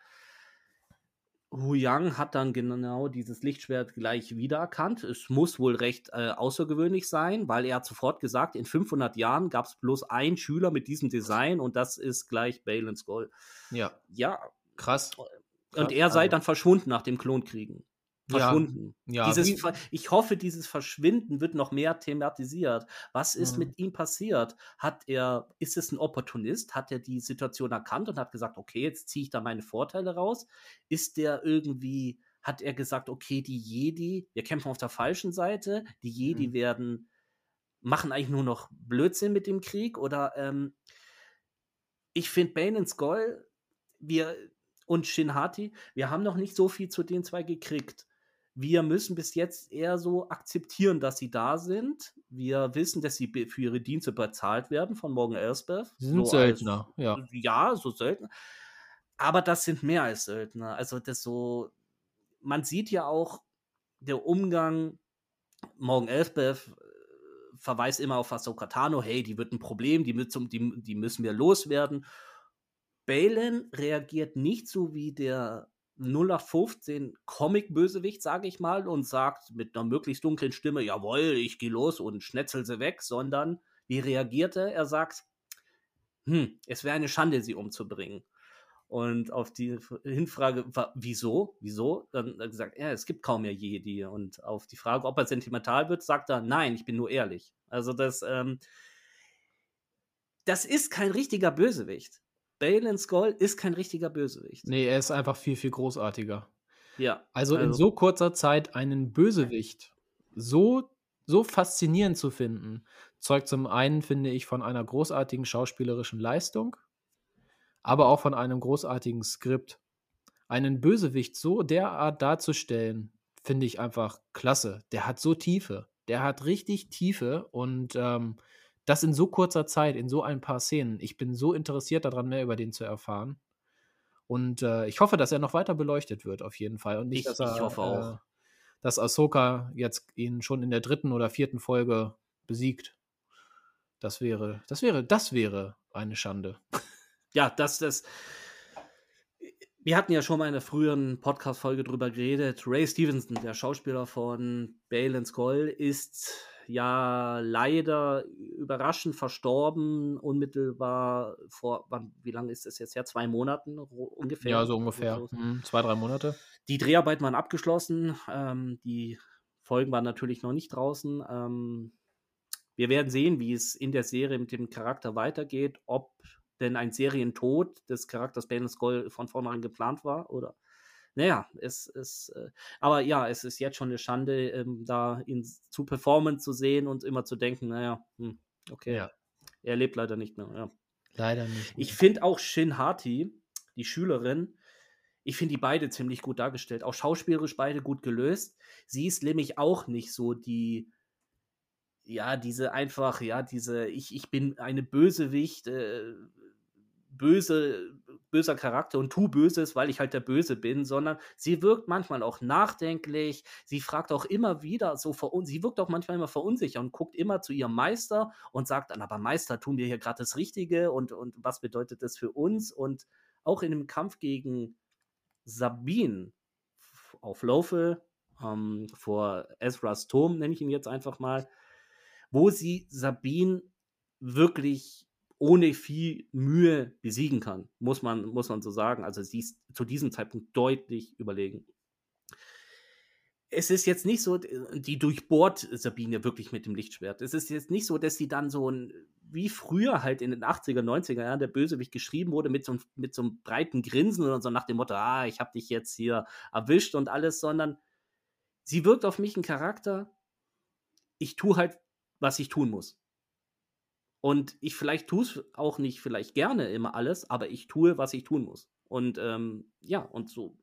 Hu Yang hat dann genau dieses Lichtschwert gleich wiedererkannt. Es muss wohl recht äh, außergewöhnlich sein, weil er hat sofort gesagt, in 500 Jahren gab es bloß einen Schüler mit diesem Design und das ist gleich Balin Skoll. Ja, Ja, krass. und Krass, er sei also- dann verschwunden nach dem Klonkriegen. Ja, Verschwunden. ja, dieses, wie- Ver- ich hoffe, dieses Verschwinden wird noch mehr thematisiert. Was ist Mhm. mit ihm passiert? Hat er, ist es ein Opportunist? Hat er die Situation erkannt und hat gesagt, okay, jetzt ziehe ich da meine Vorteile raus? Ist der irgendwie, hat er gesagt, okay, die Jedi, wir kämpfen auf der falschen Seite, die Jedi Mhm. werden, machen eigentlich nur noch Blödsinn mit dem Krieg? Oder ähm, ich finde Bane und Skoll, wir und Shin Hati, wir haben noch nicht so viel zu den zwei gekriegt. Wir müssen bis jetzt eher so akzeptieren, dass sie da sind. Wir wissen, dass sie für ihre Dienste bezahlt werden von Morgan Elsbeth. Sie sind so als- Söldner, ja. Ja, so Söldner. Aber das sind mehr als Söldner. Also das so, man sieht ja auch der Umgang, Morgan Elsbeth äh, verweist immer auf Ahsoka Tano, hey, die wird ein Problem, die, die, die müssen wir loswerden. Balin reagiert nicht so wie der 0815 Comic-Bösewicht, sage ich mal, und sagt mit einer möglichst dunklen Stimme, jawohl, ich gehe los und schnetzel sie weg, sondern wie reagiert er? Er sagt, hm, es wäre eine Schande, sie umzubringen. Und auf die Hinfrage, wieso? Wieso? Dann hat er es gibt kaum mehr Jedi. Und auf die Frage, ob er sentimental wird, sagt er, nein, ich bin nur ehrlich. Also das, ähm, das ist kein richtiger Bösewicht. Balin Skull ist kein richtiger Bösewicht. Nee, er ist einfach viel, viel großartiger. Ja. Also, in Also- so kurzer Zeit einen Bösewicht so so faszinierend zu finden, zeugt zum einen, finde ich, von einer großartigen schauspielerischen Leistung, aber auch von einem großartigen Skript. Einen Bösewicht so derart darzustellen, finde ich einfach klasse. Der hat so Tiefe. Der hat richtig Tiefe und ähm, das in so kurzer Zeit, in so ein paar Szenen. Ich bin so interessiert daran, mehr über den zu erfahren. Und äh, ich hoffe, dass er noch weiter beleuchtet wird, auf jeden Fall. Und nicht, Ich, dass er, ich hoffe auch. Äh, dass Ahsoka jetzt ihn schon in der dritten oder vierten Folge besiegt. Das wäre, das wäre, das wäre eine Schande. Ja, das, das. Wir hatten ja schon mal in der früheren Podcast-Folge drüber geredet. Ray Stevenson, der Schauspieler von Bale Skull, ist ja leider überraschend verstorben, unmittelbar vor, wann, wie lange ist das jetzt her? Zwei Monaten ungefähr. Ja, so ungefähr. So- Hm, zwei, drei Monate. Die Dreharbeiten waren abgeschlossen. Ähm, die Folgen waren natürlich noch nicht draußen. Ähm, wir werden sehen, wie es in der Serie mit dem Charakter weitergeht, ob denn ein Serientod des Charakters Bane Skull von vornherein geplant war oder. Naja, es ist, äh, aber ja, es ist jetzt schon eine Schande, ähm, da ihn zu performen zu sehen und immer zu denken, naja, hm, okay, Ja. er lebt leider nicht mehr. Ja. Leider nicht. Ich finde auch Shin Hati, die Schülerin, ich finde die beide ziemlich gut dargestellt. Auch schauspielerisch beide gut gelöst. Sie ist nämlich auch nicht so die, ja, diese einfach, ja, diese, ich, ich bin eine Bösewicht, äh, böse, böser Charakter und tu Böses, weil ich halt der Böse bin, sondern sie wirkt manchmal auch nachdenklich. Sie fragt auch immer wieder so, verun sie wirkt auch manchmal immer verunsichert und guckt immer zu ihrem Meister und sagt dann, aber Meister, tun wir hier gerade das Richtige und, und was bedeutet das für uns? Und auch in dem Kampf gegen Sabine auf Laufe ähm, vor Ezra's Turm, nenne ich ihn jetzt einfach mal, wo sie Sabine wirklich ohne viel Mühe besiegen kann, muss man, muss man so sagen. Also sie ist zu diesem Zeitpunkt deutlich überlegen. Es ist jetzt nicht so, die durchbohrt Sabine wirklich mit dem Lichtschwert. Es ist jetzt nicht so, dass sie dann so ein, wie früher halt in den 80er, 90er Jahren der Bösewicht geschrieben wurde, mit so, mit so einem breiten Grinsen oder so nach dem Motto, ah, ich hab dich jetzt hier erwischt und alles, sondern sie wirkt auf mich ein Charakter, ich tue halt, was ich tun muss. Und ich vielleicht tue es auch nicht vielleicht gerne immer alles, aber ich tue, was ich tun muss. Und ähm, ja, und so.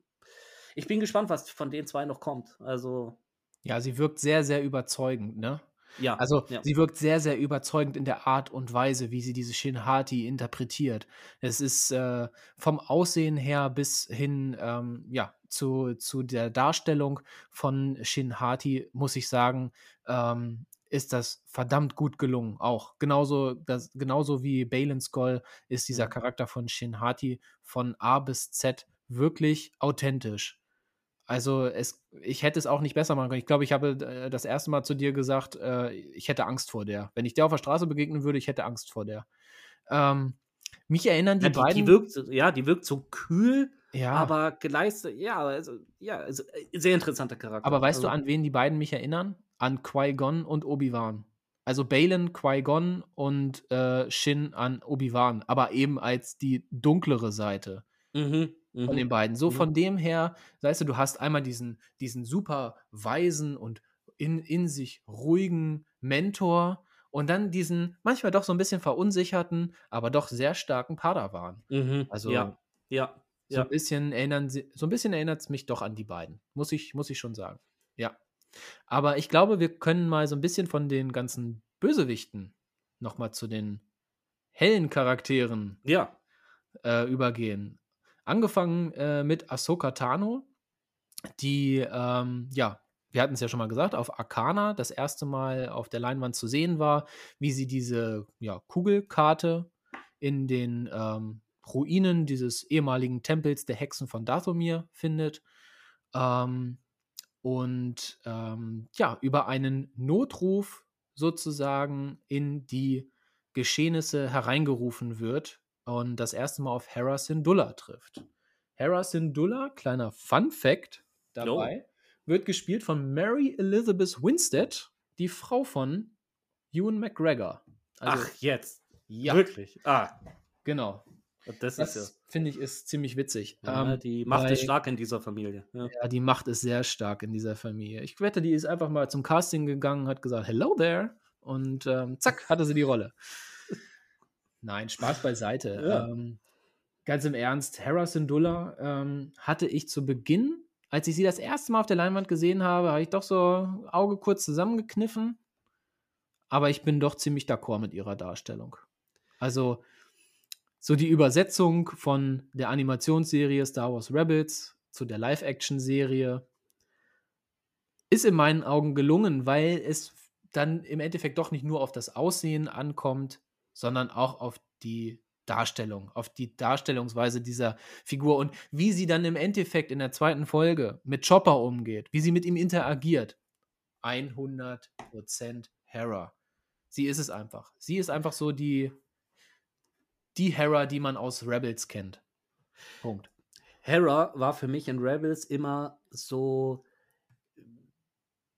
Ich bin gespannt, was von den zwei noch kommt. Also, Ja, sie wirkt sehr, sehr überzeugend, ne? ja. Also ja. sie wirkt sehr, sehr überzeugend in der Art und Weise, wie sie diese Shin Hati interpretiert. Es ist äh, vom Aussehen her bis hin ähm, ja, zu, zu der Darstellung von Shin Hati, muss ich sagen, ähm, ist das verdammt gut gelungen. Auch genauso, das, genauso wie Balin Skull ist dieser Mhm. Charakter von Shin Hati von A bis Z wirklich authentisch. Also es, ich hätte es auch nicht besser machen können. Ich glaube, ich habe äh, das erste Mal zu dir gesagt, äh, ich hätte Angst vor der. Wenn ich der auf der Straße begegnen würde, ich hätte Angst vor der. Ähm, mich erinnern die ja, die, beiden. die wirkt, so- ja, die wirkt so kühl, ja, aber geleistet, ja, also, ja, also, äh, sehr interessanter Charakter. aber weißt du, also, an wen die beiden mich erinnern? An Qui-Gon und Obi-Wan. Also Balin, Qui-Gon und äh, Shin an Obi-Wan, aber eben als die dunklere Seite. Mhm, von mhm. den beiden. So Mhm. von dem her, weißt du, du hast einmal diesen, diesen super weisen und in, in sich ruhigen Mentor und dann diesen manchmal doch so ein bisschen verunsicherten, aber doch sehr starken Padawan. Mhm, Also ja, ja, so ja. ein bisschen erinnern so ein bisschen erinnert es mich doch an die beiden. Muss ich, muss ich schon sagen. Ja. Aber ich glaube, wir können mal so ein bisschen von den ganzen Bösewichten nochmal zu den hellen Charakteren Ja, äh, übergehen. Angefangen äh, mit Ahsoka Tano, die, ähm, ja, wir hatten es ja schon mal gesagt, auf Arcana das erste Mal auf der Leinwand zu sehen war, wie sie diese ja, Kugelkarte in den ähm, Ruinen dieses ehemaligen Tempels der Hexen von Dathomir findet. Ähm, und ähm, ja, über einen Notruf sozusagen in die Geschehnisse hereingerufen wird und das erste Mal auf Hera Syndulla trifft. Hera Syndulla, kleiner Fun Fact dabei, wird gespielt von Mary Elizabeth Winstead, die Frau von Ewan McGregor. Also, ach, jetzt. ja, Wirklich. Ah, genau. Das, Das, ist finde ich ist ziemlich witzig. ja. ja Ähm, die Macht ist bei- stark in dieser Familie. Ja. Ja, die Macht ist sehr stark in dieser Familie. Ich wette, die ist einfach mal zum Casting gegangen, hat gesagt, hello there. Und ähm, zack, hatte sie die Rolle. Nein, Spaß beiseite. Ja. Ähm, ganz im Ernst, Hera Syndulla ähm, hatte ich zu Beginn, als ich sie das erste Mal auf der Leinwand gesehen habe, habe ich doch so Auge kurz zusammengekniffen. Aber ich bin doch ziemlich d'accord mit ihrer Darstellung. Also, so die Übersetzung von der Animationsserie Star Wars Rebels zu der Live-Action-Serie ist in meinen Augen gelungen, weil es dann im Endeffekt doch nicht nur auf das Aussehen ankommt, sondern auch auf die Darstellung, auf die Darstellungsweise dieser Figur und wie sie dann im Endeffekt in der zweiten Folge mit Chopper umgeht, wie sie mit ihm interagiert. 100% Hera. Sie ist es einfach. Sie ist einfach so die, die Hera, die man aus Rebels kennt. Punkt. Hera war für mich in Rebels immer so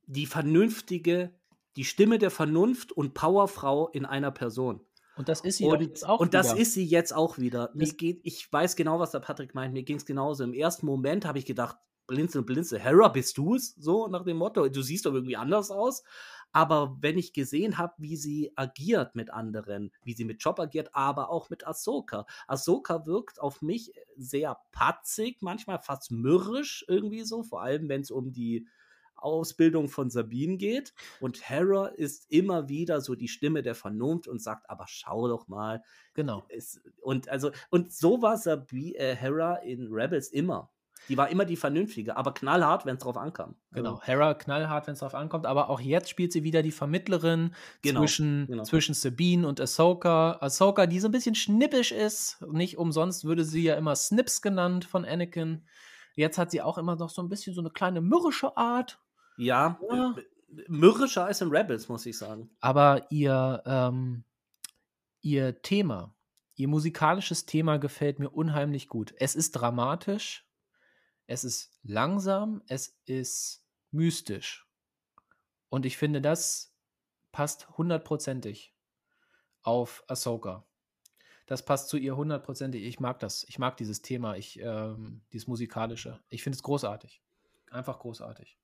die vernünftige, die Stimme der Vernunft und Powerfrau in einer Person. Und das ist sie Und, jetzt auch und das wieder. ist sie jetzt auch wieder. Mir Das- geht, ich weiß genau, was der Patrick meint. Mir ging es genauso. Im ersten Moment habe ich gedacht, blinzel, blinzel, Hera, bist du es? So nach dem Motto, du siehst doch irgendwie anders aus. Aber wenn ich gesehen habe, wie sie agiert mit anderen, wie sie mit Job agiert, aber auch mit Ahsoka. Ahsoka wirkt auf mich sehr patzig, manchmal fast mürrisch irgendwie so, vor allem wenn es um die Ausbildung von Sabine geht. Und Hera ist immer wieder so die Stimme der Vernunft und sagt, aber schau doch mal. Genau. Es, und also, und so war Sabi, äh, Hera in Rebels immer. Die war immer die Vernünftige, aber knallhart, wenn es drauf ankam. Genau. Hera knallhart, wenn es drauf ankommt, aber auch jetzt spielt sie wieder die Vermittlerin Genau, zwischen, genau. zwischen Sabine und Ahsoka. Ahsoka, die so ein bisschen schnippisch ist. Nicht umsonst würde sie ja immer Snips genannt von Anakin. Jetzt hat sie auch immer noch so ein bisschen so eine kleine mürrische Art. Ja, Ja. äh, mürrischer als in Rebels, muss ich sagen. Aber ihr, ähm, ihr Thema, ihr musikalisches Thema gefällt mir unheimlich gut. Es ist dramatisch, es ist langsam, es ist mystisch. Und ich finde, das passt hundertprozentig auf Ahsoka. Das passt zu ihr hundertprozentig. Ich mag das. Ich mag dieses Thema, ich, ähm, dieses musikalische. Ich finde es großartig. Einfach großartig.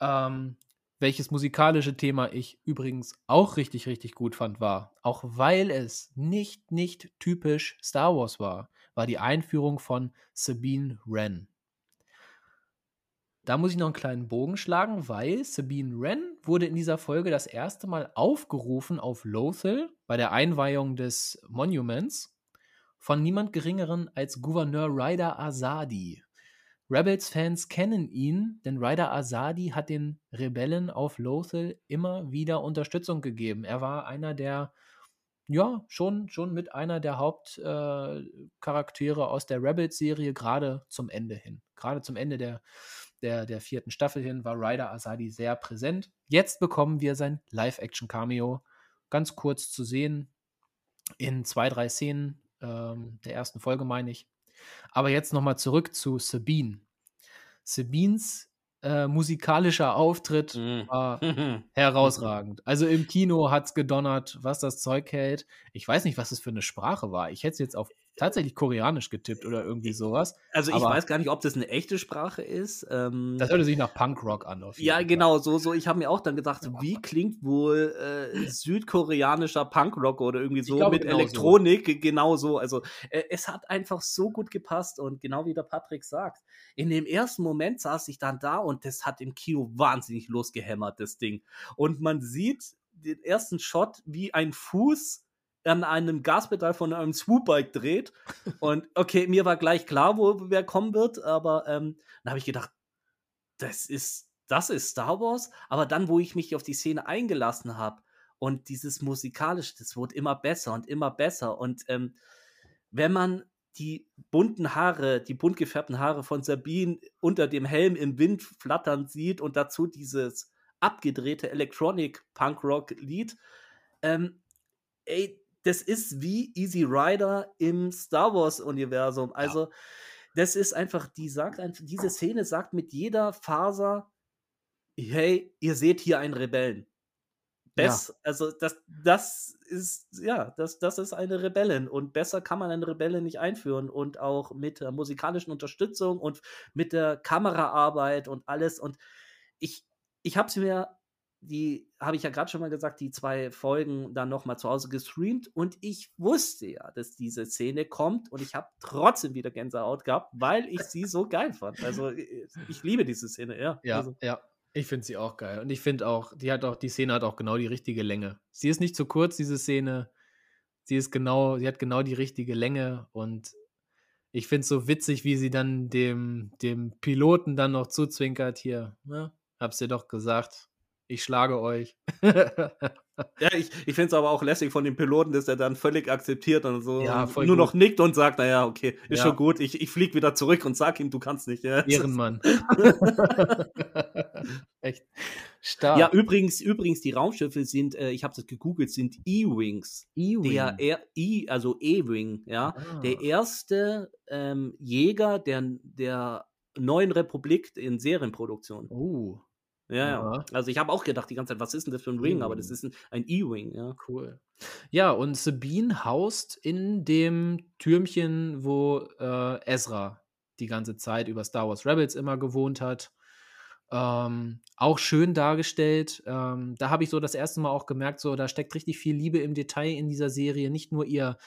Ähm, welches musikalische Thema ich übrigens auch richtig, richtig gut fand, war, auch weil es nicht, nicht typisch Star Wars war, war die Einführung von Sabine Wren. Da muss ich noch einen kleinen Bogen schlagen, weil Sabine Wren wurde in dieser Folge das erste Mal aufgerufen auf Lothal bei der Einweihung des Monuments von niemand Geringeren als Gouverneur Ryder Azadi. Rebels-Fans kennen ihn, denn Ryder Azadi hat den Rebellen auf Lothal immer wieder Unterstützung gegeben. Er war einer der, ja, schon, schon mit einer der Hauptcharaktere äh, aus der Rebels-Serie, gerade zum Ende hin. Gerade zum Ende der, der, der vierten Staffel hin war Ryder Azadi sehr präsent. Jetzt bekommen wir sein Live-Action-Cameo ganz kurz zu sehen in zwei, drei Szenen ähm, der ersten Folge, meine ich. Aber jetzt nochmal zurück zu Sabine. Sabines äh, musikalischer Auftritt Mhm. war herausragend. Also im Kino hat es gedonnert, was das Zeug hält. Ich weiß nicht, was es für eine Sprache war. Ich hätte es jetzt auf tatsächlich Koreanisch getippt oder irgendwie sowas. Also ich Aber- weiß gar nicht, ob das eine echte Sprache ist. Ähm, Das hörte sich nach Punkrock an. Auf jeden ja, Fall. genau, so, so. Ich habe mir auch dann gedacht, wie klingt wohl äh, südkoreanischer Punkrock oder irgendwie so glaube, mit genau so. Elektronik, genau so. Also äh, es hat einfach so gut gepasst und genau wie der Patrick sagt, in dem ersten Moment saß ich dann da und das hat im Kino wahnsinnig losgehämmert, das Ding. Und man sieht den ersten Shot, wie ein Fuß an einem Gaspedal von einem Swoop-Bike dreht. Und okay, mir war gleich klar, wo wer kommen wird, aber ähm, dann habe ich gedacht, das ist, das ist Star Wars. Aber dann, wo ich mich auf die Szene eingelassen habe und dieses musikalische, das wurde immer besser und immer besser. Und ähm, wenn man die bunten Haare, die bunt gefärbten Haare von Sabine unter dem Helm im Wind flattern sieht und dazu dieses abgedrehte Electronic Punk Rock Lied, ähm, ey, das ist wie Easy Rider im Star Wars Universum. Also, das ist einfach, die sagt einfach, diese Szene sagt mit jeder Faser, hey, ihr seht hier einen Rebellen. Bess, ja. also das, das ist, ja, das, das ist eine Rebellin und besser kann man eine Rebellin nicht einführen und auch mit der musikalischen Unterstützung und mit der Kameraarbeit und alles und ich, ich habe sie mir, die habe ich ja gerade schon mal gesagt, die zwei Folgen dann nochmal zu Hause gestreamt und ich wusste ja, dass diese Szene kommt und ich habe trotzdem wieder Gänsehaut gehabt, weil ich sie so geil fand. Also ich liebe diese Szene, ja. Ja, also. ja. Ich finde sie auch geil. Und ich finde auch, die hat auch, die Szene hat auch genau die richtige Länge. Sie ist nicht zu kurz, diese Szene. Sie ist genau, sie hat genau die richtige Länge und ich finde es so witzig, wie sie dann dem, dem Piloten dann noch zuzwinkert hier. Ne? Hab's dir doch gesagt. Ich schlage euch. Ja, ich, ich finde es aber auch lässig von dem Piloten, dass er dann völlig akzeptiert und so ja, und nur gut. noch nickt und sagt, naja, okay, ist ja. schon gut, ich, ich fliege wieder zurück und sag ihm, du kannst nicht. Ja. Ehrenmann. Echt stark. Ja, übrigens, übrigens, die Raumschiffe sind, äh, ich habe das gegoogelt, sind E-Wings. E-Wing. Der er, e, also E-Wing, ja. Ah. Der erste ähm, Jäger der, der neuen Republik in Serienproduktion. Oh. Ja, ja. Also ich habe auch gedacht die ganze Zeit, was ist denn das für ein Wing? Aber das ist ein E-Wing, ja. Cool. Ja, und Sabine haust in dem Türmchen, wo äh, Ezra die ganze Zeit über Star Wars Rebels immer gewohnt hat. Ähm, auch schön dargestellt. Ähm, da habe ich so das erste Mal auch gemerkt, so da steckt richtig viel Liebe im Detail in dieser Serie. Nicht nur ihr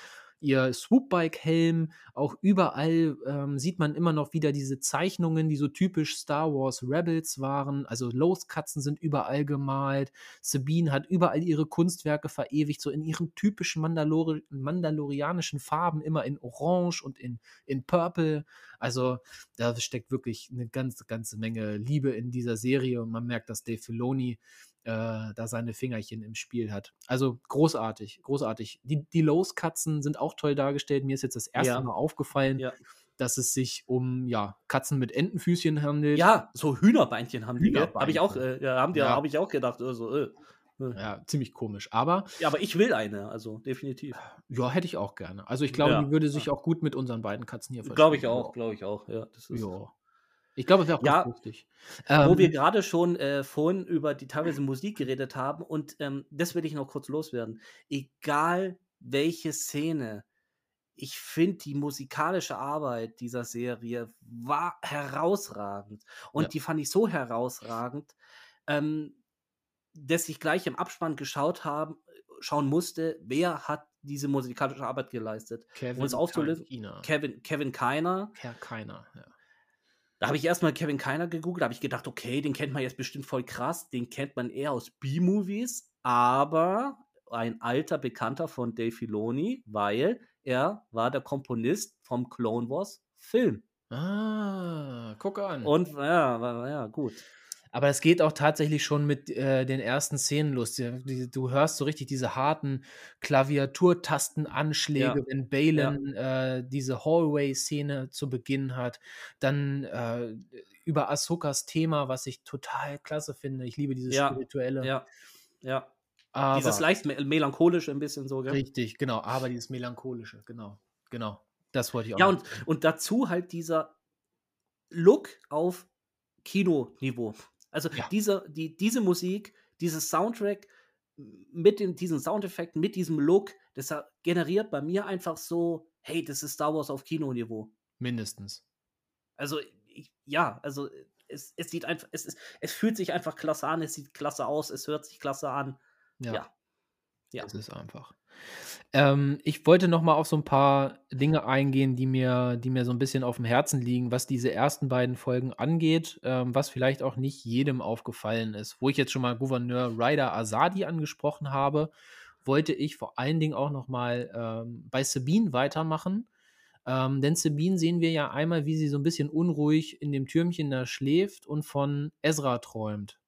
ihr Swoopbike-Helm. Auch überall ähm, sieht man immer noch wieder diese Zeichnungen, die so typisch Star Wars Rebels waren. Also Loskatzen sind überall gemalt. Sabine hat überall ihre Kunstwerke verewigt, so in ihren typischen Mandalori mandalorianischen Farben, immer in Orange und in, in Purple. Also da steckt wirklich eine ganze, ganze Menge Liebe in dieser Serie und man merkt, dass Dave Filoni äh, da seine Fingerchen im Spiel hat. Also großartig, großartig. Die, die Lowe's-Katzen sind auch toll dargestellt. Mir ist jetzt das erste ja. Mal aufgefallen, ja. dass es sich um ja, Katzen mit Entenfüßchen handelt. Ja, so Hühnerbeinchen haben die. Habe ich auch, äh, ja, haben die, ja. habe ich auch gedacht. Also, äh. Ja, ziemlich komisch. Aber. Ja, aber ich will eine, also definitiv. Ja, hätte ich auch gerne. Also ich glaube, ja, die würde sich auch gut mit unseren beiden Katzen hier verstehen. Glaube ich auch, glaube ich auch, ja. Das ist ja. Ich glaube, es wäre auch ja, lustig. Wo ähm, wir gerade schon äh, vorhin über die teilweise Musik geredet haben und ähm, das will ich noch kurz loswerden. Egal welche Szene, ich finde die musikalische Arbeit dieser Serie war herausragend. Und ja. die fand ich so herausragend, ähm, dass ich gleich im Abspann geschaut haben, schauen musste, wer hat diese musikalische Arbeit geleistet. Kevin um es aufzulösen. Kevin, Kevin Keiner. Herr Keiner, ja. Da habe ich erstmal Kevin Keiner gegoogelt, habe ich gedacht, okay, den kennt man jetzt bestimmt voll krass, den kennt man eher aus B-Movies, aber ein alter Bekannter von Dave Filoni, weil er war der Komponist vom Clone Wars Film. Ah, guck an. Und ja, ja, gut. Aber es geht auch tatsächlich schon mit äh, den ersten Szenen los. Du, du, hörst so richtig diese harten Klaviaturtastenanschläge, ja. wenn Balen ja. äh, diese Hallway-Szene zu Beginn hat. Dann äh, über Ahsokas Thema, was ich total klasse finde. Ich liebe dieses ja. spirituelle. Ja, ja. Aber, dieses leicht me melancholische ein bisschen so, gell? Richtig, genau. Aber dieses melancholische, genau. Genau. Das wollte ich auch. Ja, und, und dazu halt dieser Look auf Kinoniveau. Also ja. diese, die, diese Musik, dieses Soundtrack mit den, diesen Soundeffekten, mit diesem Look, das generiert bei mir einfach so, hey, das ist Star Wars auf Kinoniveau. Mindestens. Also, ich, ja, also es, es sieht einfach, es, ist, es fühlt sich einfach klasse an, es sieht klasse aus, es hört sich klasse an. Ja. Ja. Ja. Es ist einfach. Ähm, ich wollte noch mal auf so ein paar Dinge eingehen, die mir, die mir so ein bisschen auf dem Herzen liegen, was diese ersten beiden Folgen angeht, ähm, was vielleicht auch nicht jedem aufgefallen ist. Wo ich jetzt schon mal Gouverneur Ryder Azadi angesprochen habe, wollte ich vor allen Dingen auch noch mal ähm, bei Sabine weitermachen. Ähm, denn Sabine sehen wir ja einmal, wie sie so ein bisschen unruhig in dem Türmchen da schläft und von Ezra träumt.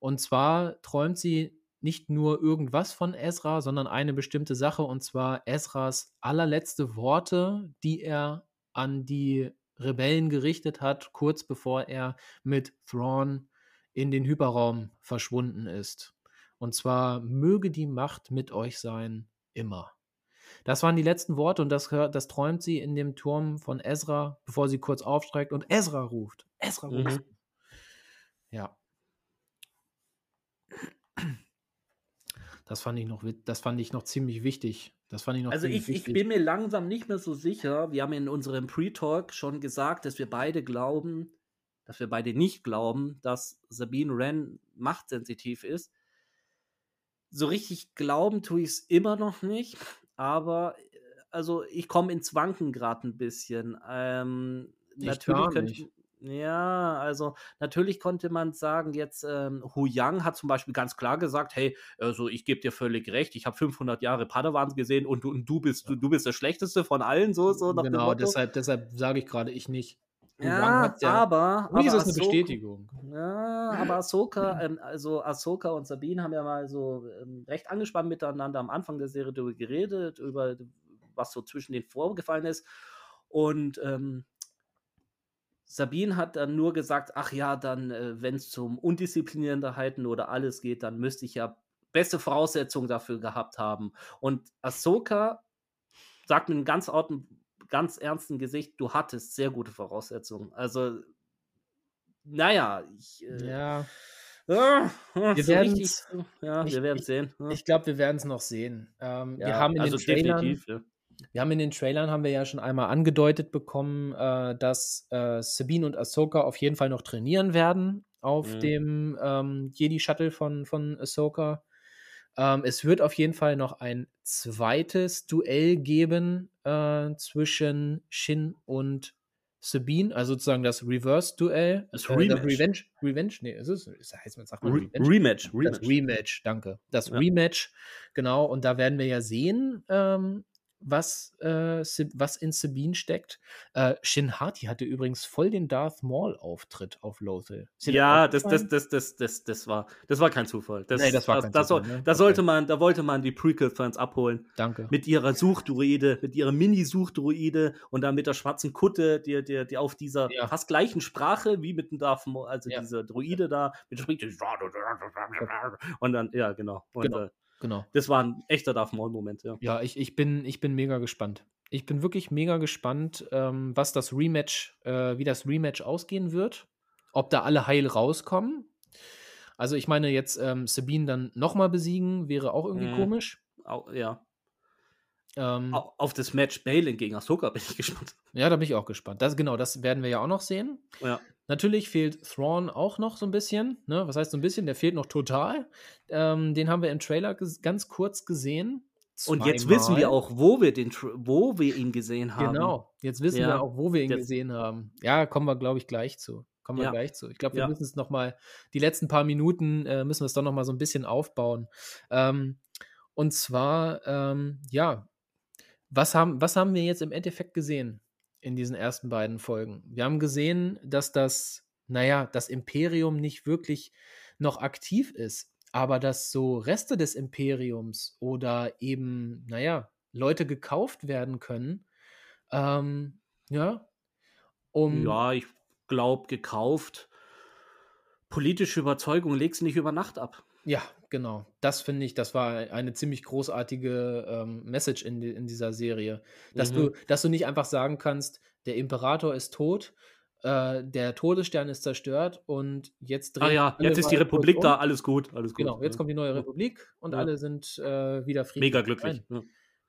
Und zwar träumt sie nicht nur irgendwas von Ezra, sondern eine bestimmte Sache, und zwar Ezras allerletzte Worte, die er an die Rebellen gerichtet hat, kurz bevor er mit Thrawn in den Hyperraum verschwunden ist. Und zwar, möge die Macht mit euch sein, immer. Das waren die letzten Worte und das, das träumt sie in dem Turm von Ezra, bevor sie kurz aufsteigt und Ezra ruft. Ezra ruft. Mhm. Ja. Das fand ich noch, das fand ich noch ziemlich wichtig. Das fand ich noch also ich, ich bin mir langsam nicht mehr so sicher. Wir haben in unserem Pre-Talk schon gesagt, dass wir beide glauben, dass wir beide nicht glauben, dass Sabine Wren machtsensitiv ist. So richtig glauben tue ich es immer noch nicht, aber also ich komme ins Wanken gerade ein bisschen. Ähm, natürlich könnte, ja, also natürlich konnte man sagen, jetzt ähm, Hu Yang hat zum Beispiel ganz klar gesagt, hey, also ich gebe dir völlig recht, ich habe 500 Jahre Padawans gesehen und du, und du bist du, du bist der schlechteste von allen, so so nach Genau, deshalb deshalb sage ich gerade ich nicht. Ja, ja, aber, aber ist das eine Bestätigung. Ja, aber Ahsoka, ähm, also Ahsoka und Sabine haben ja mal so ähm, recht angespannt miteinander am Anfang der Serie darüber geredet, über was so zwischen denen vorgefallen ist. Und ähm, Sabine hat dann nur gesagt, ach ja, dann, äh, wenn es zum Undiszipliniertheiten oder alles geht, dann müsste ich ja beste Voraussetzungen dafür gehabt haben. Und Ahsoka sagt mit einem ganz, ganz ernsten Gesicht, du hattest sehr gute Voraussetzungen. Also, naja, ich. Äh, ja. Äh, wir so werden es ja, wir werden sehen. Ja. Ich glaube, wir werden es noch sehen. Ähm, ja, wir haben in also den Trailern, ja. Wir haben in den Trailern haben wir ja schon einmal angedeutet bekommen, äh, dass äh, Sabine und Ahsoka auf jeden Fall noch trainieren werden auf mhm. dem ähm, Jedi Shuttle von, von Ahsoka. Ähm, es wird auf jeden Fall noch ein zweites Duell geben äh, zwischen Shin und Sabine, also sozusagen das Reverse-Duell. Das Rematch. Äh, das Revenge, Revenge, nee, es ist, es heißt, sagt man Re Rematch. Rematch. Das Rematch, danke. Das ja. Rematch, genau, und da werden wir ja sehen, ähm, was, äh, was in Sabine steckt. Äh, Shin Hati hatte übrigens voll den Darth Maul-Auftritt auf Lothal. Ja, das, das, das, das, das, das, war, das war kein Zufall. Das, nee, das war kein das, Zufall. Das, ne? da, sollte man, da wollte man die Prequel-Fans abholen. Danke. Mit ihrer Suchdruide, mit ihrer Mini-Suchdruide und dann mit der schwarzen Kutte, die, die, die auf dieser ja. fast gleichen Sprache wie mit dem Darth Maul, also ja. diese Druide da, mit spricht und dann, ja, genau. Und, genau. Äh, Genau. Das war ein echter Darth Maul-Moment, ja. Ja, ich, ich, bin, ich bin mega gespannt. Ich bin wirklich mega gespannt, ähm, was das Rematch, äh, wie das Rematch ausgehen wird. Ob da alle heil rauskommen. Also ich meine, jetzt ähm, Sabine dann nochmal besiegen, wäre auch irgendwie mhm. komisch. Au, ja. Ähm, auf das Match Balin gegen Ahsoka bin ich gespannt. Ja, da bin ich auch gespannt. Das, genau, das werden wir ja auch noch sehen. Ja. Natürlich fehlt Thrawn auch noch so ein bisschen. Ne? Was heißt so ein bisschen? Der fehlt noch total. Ähm, den haben wir im Trailer ganz kurz gesehen. Zweimal. Und jetzt wissen wir auch, wo wir, den, wo wir ihn gesehen haben. Genau, jetzt wissen ja. wir auch, wo wir ihn jetzt. gesehen haben. Ja, kommen wir, glaube ich, gleich zu. Kommen wir ja. gleich zu. Ich glaube, wir ja. müssen es nochmal, die letzten paar Minuten äh, müssen wir es doch nochmal so ein bisschen aufbauen. Ähm, und zwar, ähm, ja, was haben, was haben wir jetzt im Endeffekt gesehen? In diesen ersten beiden Folgen. Wir haben gesehen, dass das, naja, das Imperium nicht wirklich noch aktiv ist, aber dass so Reste des Imperiums oder eben, naja, Leute gekauft werden können. Ähm, ja. Um ja, ich glaube, gekauft. Politische Überzeugung legst du nicht über Nacht ab. Ja, genau. Das finde ich, das war eine ziemlich großartige ähm, Message in, in dieser Serie. Dass, mhm. du, dass du nicht einfach sagen kannst, der Imperator ist tot, äh, der Todesstern ist zerstört und jetzt Ah ja, jetzt ist die Republik um. da, alles gut, alles gut. Genau, jetzt kommt die neue Republik und ja. alle sind äh, wieder friedlich. Mega glücklich. Ja.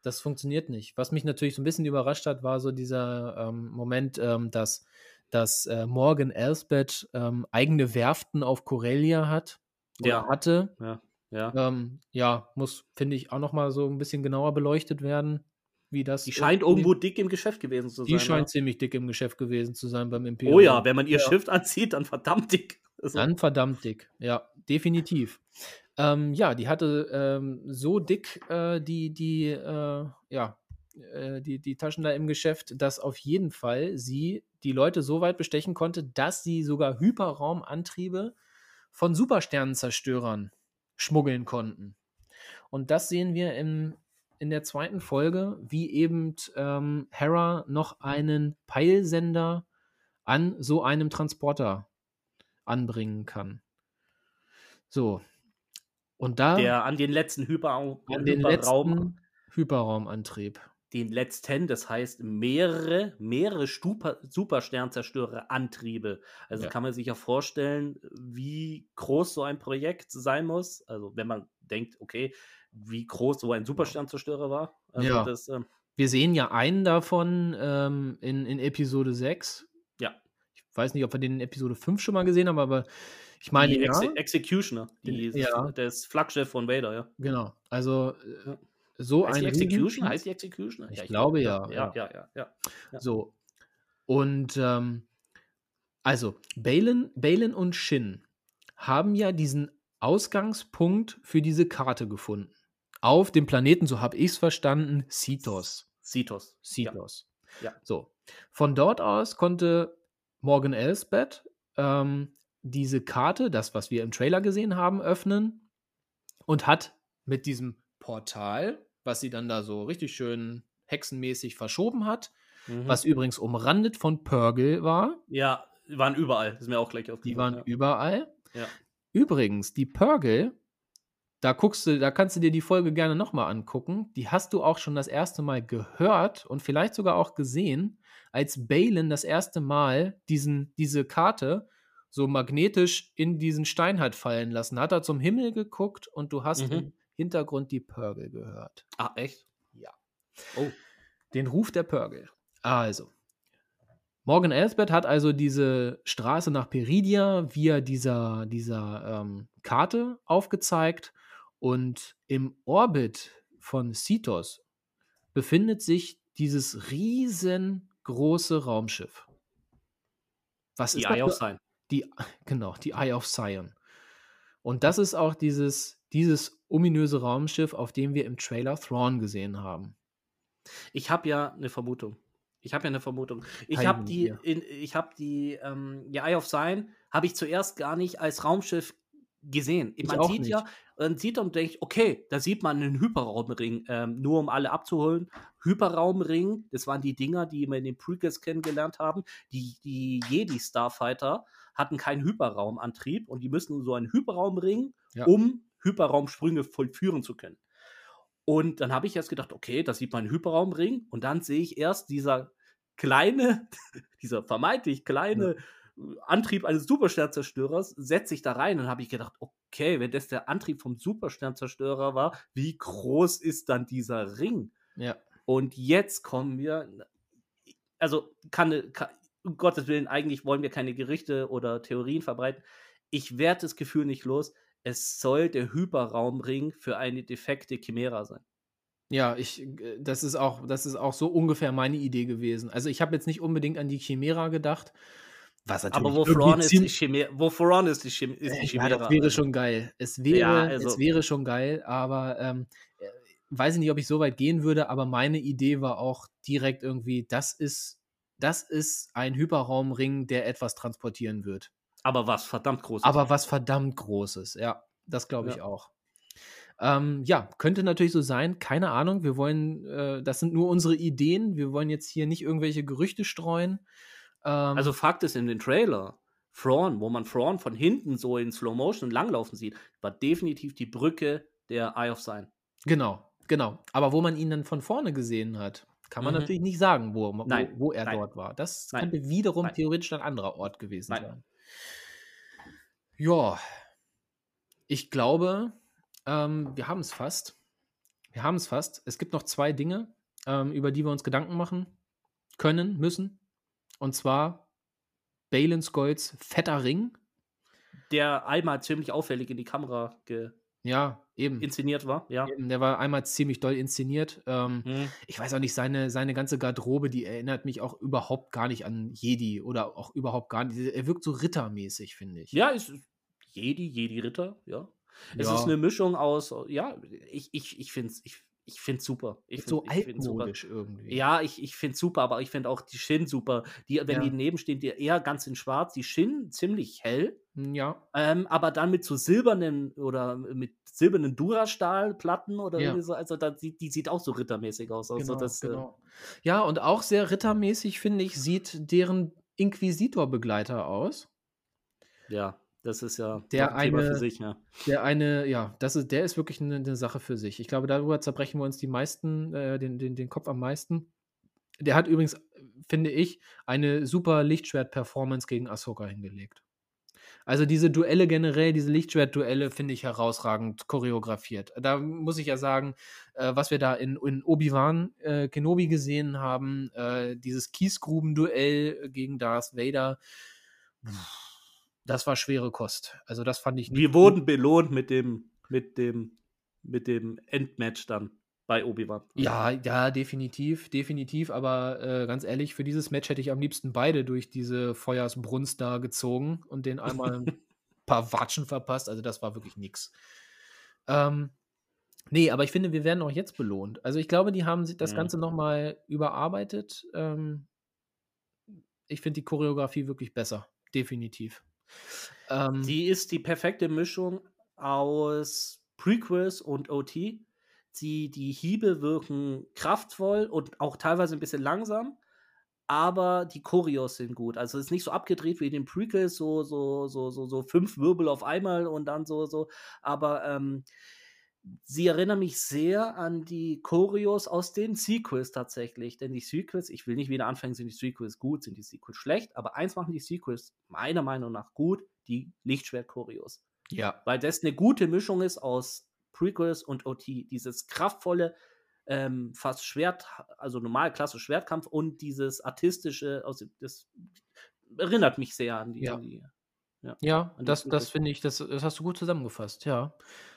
Das funktioniert nicht. Was mich natürlich so ein bisschen überrascht hat, war so dieser ähm, Moment, ähm, dass, dass äh, Morgan Elsbeth ähm, eigene Werften auf Corellia hat ja. hatte. Ja, ja. Ähm, ja muss, finde ich, auch nochmal so ein bisschen genauer beleuchtet werden, wie das. Die scheint irgendwo dick im Geschäft gewesen zu sein. Die scheint ja. ziemlich dick im Geschäft gewesen zu sein beim Imperium. Oh ja, wenn man ihr ja. Schiff anzieht, dann verdammt dick. Also. Dann verdammt dick, ja, definitiv. Ähm, ja, die hatte ähm, so dick äh, die, die, äh, ja, äh, die, die Taschen da im Geschäft, dass auf jeden Fall sie die Leute so weit bestechen konnte, dass sie sogar Hyperraumantriebe von Supersternenzerstörern schmuggeln konnten. Und das sehen wir im, in der zweiten Folge, wie eben ähm, Hera noch einen Peilsender an so einem Transporter anbringen kann. So. Und da. Der an den letzten Hyperraum. An den letzten Hyperraumantrieb den letzten, das heißt mehrere, mehrere Supersternzerstörer-Antriebe. Also ja. kann man sich ja vorstellen, wie groß so ein Projekt sein muss. Also wenn man denkt, okay, wie groß so ein Supersternzerstörer war. Also Ja. das, ähm, Wir sehen ja einen davon ähm, in, in Episode 6. Ja. Ich weiß nicht, ob wir den in Episode 5 schon mal gesehen haben, aber ich meine, die ja. Exe Executioner, die, ja. das Flaggschiff von Vader, ja. Genau. Also äh, Ja. So Heißt ein die Execution? Heißt die Executioner? Ich glaube, glaub, ja, Ja, ja, ja, ja. Ja. So. Und ähm, also, Balin, Balin und Shin haben ja diesen Ausgangspunkt für diese Karte gefunden. Auf dem Planeten, so habe ich es verstanden, Cetos. Cetos. Ja. Cetos. Ja. So. Von dort aus konnte Morgan Elsbeth ähm, diese Karte, das, was wir im Trailer gesehen haben, öffnen und hat mit diesem Portal, was sie dann da so richtig schön hexenmäßig verschoben hat, Mhm. was übrigens umrandet von Purgle war. Ja, die waren überall. Das ist mir auch gleich Die aufgefallen. waren überall. Ja. Übrigens, die Purgle, da guckst du, da kannst du dir die Folge gerne nochmal angucken. Die hast du auch schon das erste Mal gehört und vielleicht sogar auch gesehen, als Balin das erste Mal diesen, diese Karte so magnetisch in diesen Stein hat fallen lassen. Hat er zum Himmel geguckt und du hast Mhm. Hintergrund die Purgle gehört. Ah, echt? Ja. Oh. Den Ruf der Purgle. Also. Morgan Elsbeth hat also diese Straße nach Peridia via dieser, dieser ähm, Karte aufgezeigt und im Orbit von Cetos befindet sich dieses riesengroße Raumschiff. Was Die ist Eye das of Sign. die, genau, die Eye of Sion. Und das ist auch dieses, dieses ominöse Raumschiff, auf dem wir im Trailer Thrawn gesehen haben. Ich habe ja eine Vermutung. Ich habe ja eine Vermutung. Ich habe die, in, ich habe die, ähm, die Eye of Sign habe ich zuerst gar nicht als Raumschiff gesehen. Ich man sieht nicht. ja, man sieht und denkt, okay, da sieht man einen Hyperraumring, ähm, nur um alle abzuholen. Hyperraumring, das waren die Dinger, die wir in den Prequels kennengelernt haben. Die, die Jedi Starfighter hatten keinen Hyperraumantrieb und die müssen so einen Hyperraumring, Ja. um Hyperraumsprünge vollführen zu können. Und dann habe ich erst gedacht, okay, da sieht man einen Hyperraumring und dann sehe ich erst dieser kleine, dieser vermeintlich kleine äh, Antrieb eines Supersternzerstörers setzt sich da rein und habe ich gedacht, okay, wenn das der Antrieb vom Supersternzerstörer war, wie groß ist dann dieser Ring? Ja. Und jetzt kommen wir, also kann, kann um Gottes Willen, eigentlich wollen wir keine Gerichte oder Theorien verbreiten. Ich werde das Gefühl nicht los. Es soll der Hyperraumring für eine defekte Chimera sein. Ja, ich, äh, das ist auch, das ist auch so ungefähr meine Idee gewesen. Also ich habe jetzt nicht unbedingt an die Chimera gedacht. Was natürlich Aber wo Thrawn ist, die Chimera, wo Thrawn ist die, Chim ist die Äh, Chimera. Ja, das wäre also. schon geil. Es wäre, Ja, also- es wäre schon geil, aber ähm, äh, weiß ich nicht, ob ich so weit gehen würde, aber meine Idee war auch direkt irgendwie, das ist, das ist ein Hyperraumring, der etwas transportieren wird. Aber was verdammt groß Aber was verdammt Großes, ja, das glaube ich Ja. auch. Ähm, ja, könnte natürlich so sein, keine Ahnung. Wir wollen, äh, das sind nur unsere Ideen. Wir wollen jetzt hier nicht irgendwelche Gerüchte streuen. Ähm, Also Fakt ist in den Trailer, Thrawn, wo man Thrawn von hinten so in Slow Motion langlaufen sieht, war definitiv die Brücke der Eye of Sign. Genau, genau. Aber wo man ihn dann von vorne gesehen hat, kann man Mhm. natürlich nicht sagen, wo, wo, wo er nein. dort war. Das Nein, könnte wiederum nein. theoretisch ein anderer Ort gewesen sein. Ja, ich glaube, ähm, wir haben es fast. Wir haben es fast. Es gibt noch zwei Dinge, ähm, über die wir uns Gedanken machen können, müssen. Und zwar Balin Skolds fetter Ring. Der einmal ziemlich auffällig in die Kamera Ja, eben. inszeniert war. Ja. Eben, Der war einmal ziemlich doll inszeniert. Ähm, Mhm. ich weiß auch nicht, seine, seine ganze Garderobe, die erinnert mich auch überhaupt gar nicht an Jedi oder auch überhaupt gar nicht. Er wirkt so rittermäßig, finde ich. Ja, ist Jedi, Jedi-Ritter, ja. Es Ja. ist eine Mischung aus, ja, ich, ich, ich finde es ich, ich find's super. Ich so find- ich find's super. altmodisch irgendwie. Ja, ich, ich finde es super, aber ich finde auch die Shin super. Die, wenn Ja. die nebenstehen, die eher ganz in schwarz, die Shin ziemlich hell, Ja, ähm, aber dann mit so silbernen oder mit silbernen Durastahlplatten oder Ja. so. Also da, die, die sieht auch so rittermäßig aus. Also genau, das, äh, genau. Ja, und auch sehr rittermäßig, finde ich, sieht deren Inquisitor-Begleiter aus. ja, das ist ja Der eine- für sich. Ja. Der eine, ja, das ist, der ist wirklich eine, eine Sache für sich. Ich glaube, darüber zerbrechen wir uns die meisten, äh, den, den, den Kopf am meisten. Der hat übrigens, finde ich, eine super Lichtschwert-Performance gegen Ahsoka hingelegt. Also diese Duelle generell, diese Lichtschwert-Duelle finde ich herausragend choreografiert. Da muss ich ja sagen, äh, was wir da in, in Obi-Wan äh, Kenobi gesehen haben, äh, dieses Kiesgruben-Duell gegen Darth Vader, das war schwere Kost. Also das fand ich nicht Wir wurden belohnt mit dem, mit dem, mit dem Endmatch dann bei Obi-Wan. Ja, ja, definitiv, definitiv. Aber äh, ganz ehrlich, für dieses Match hätte ich am liebsten beide durch diese Feuersbrunst da gezogen und den einmal ein paar Watschen verpasst. Also das war wirklich nix. Ähm, nee, aber ich finde, wir werden auch jetzt belohnt. Also ich glaube, die haben das Ganze mhm. nochmal überarbeitet. Ähm, ich finde die Choreografie wirklich besser. Definitiv. Ähm, die ist die perfekte Mischung aus Prequels und OT die, die Hiebe wirken kraftvoll und auch teilweise ein bisschen langsam, aber die Choreos sind gut. Also es ist nicht so abgedreht wie in den Prequels, so, so, so, so, so fünf Wirbel auf einmal und dann so, so. Aber ähm, sie erinnern mich sehr an die Choreos aus den Sequels tatsächlich. Denn die Sequels, ich will nicht wieder anfangen, sind die Sequels gut, sind die Sequels schlecht, aber eins machen die Sequels meiner Meinung nach gut, die Lichtschwert-Choreos. Ja. Weil das eine gute Mischung ist aus Prequels und OT. Dieses kraftvolle, ähm, fast Schwert, also normal klasse Schwertkampf und dieses artistische, also das erinnert mich sehr an die. Ja, an die, ja, ja das, das finde ich, das, das hast du gut zusammengefasst, ja.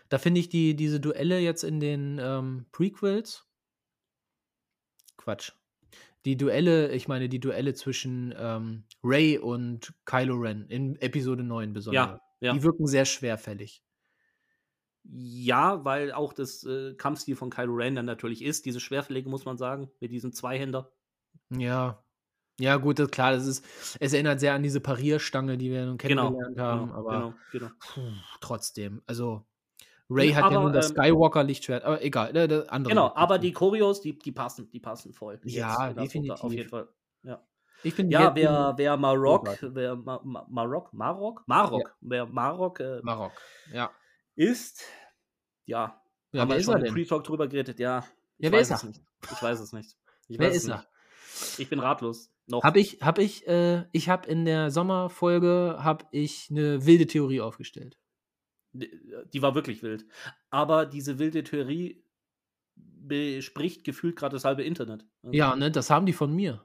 Da finde ich die, diese Duelle jetzt in den ähm, Prequels. Quatsch. Die Duelle, ich meine, die Duelle zwischen ähm, Ray und Kylo Ren in Episode 9 besonders. Ja, ja. Die wirken sehr schwerfällig. Ja, weil auch das äh, Kampfstil von Kylo Ren dann natürlich ist, diese Schwerfällige, muss man sagen, mit diesem Zweihänder. Ja. Ja, gut, das, klar, das ist, es erinnert sehr an diese Parierstange, die wir nun genau, kennengelernt genau, haben, aber genau, genau. Puh, trotzdem, also Ray ja, hat aber, ja nun das ähm, Skywalker-Lichtschwert, aber egal, ne, andere. Genau, aber die Choreos, die, die passen, die passen voll. Ja, Jetzt, definitiv. Auf jeden Fall. Ja. Ich bin ja, wer, wer Marok, oh wer Ma Marok, Marok, Marok, ja. wer Marok, äh, Marok, ja ist, ja, ja haben wir schon im Pre-Talk drüber geredet, ja. Ich ja, wer ist er? Nicht. Ich weiß es nicht. Ich wer ist er? Ich bin ratlos. Noch. Hab ich, hab ich, äh, ich habe in der Sommerfolge habe ich eine wilde Theorie aufgestellt. Die war wirklich wild. Aber diese wilde Theorie bespricht gefühlt gerade das halbe Internet. Ja, ne, das haben die von mir.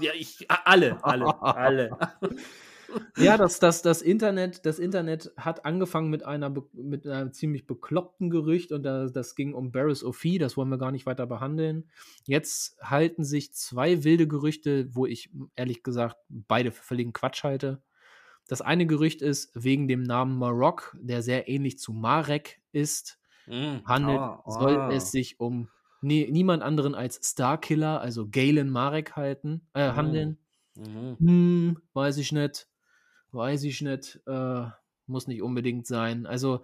Ja, ich, alle, alle, alle. Ja, das, das, das, Internet, das Internet hat angefangen mit, einer, mit einem ziemlich bekloppten Gerücht und das, das ging um Barris O'Fee, das wollen wir gar nicht weiter behandeln. Jetzt halten sich zwei wilde Gerüchte, wo ich ehrlich gesagt beide für völligen Quatsch halte. Das eine Gerücht ist, wegen dem Namen Marok, der sehr ähnlich zu Marek ist, mm, handelt, oh, oh. soll es sich um nie, niemand anderen als Starkiller, also Galen Marek halten, äh, mm. handeln. Mhm. Hm, weiß ich nicht weiß ich nicht, äh, muss nicht unbedingt sein. Also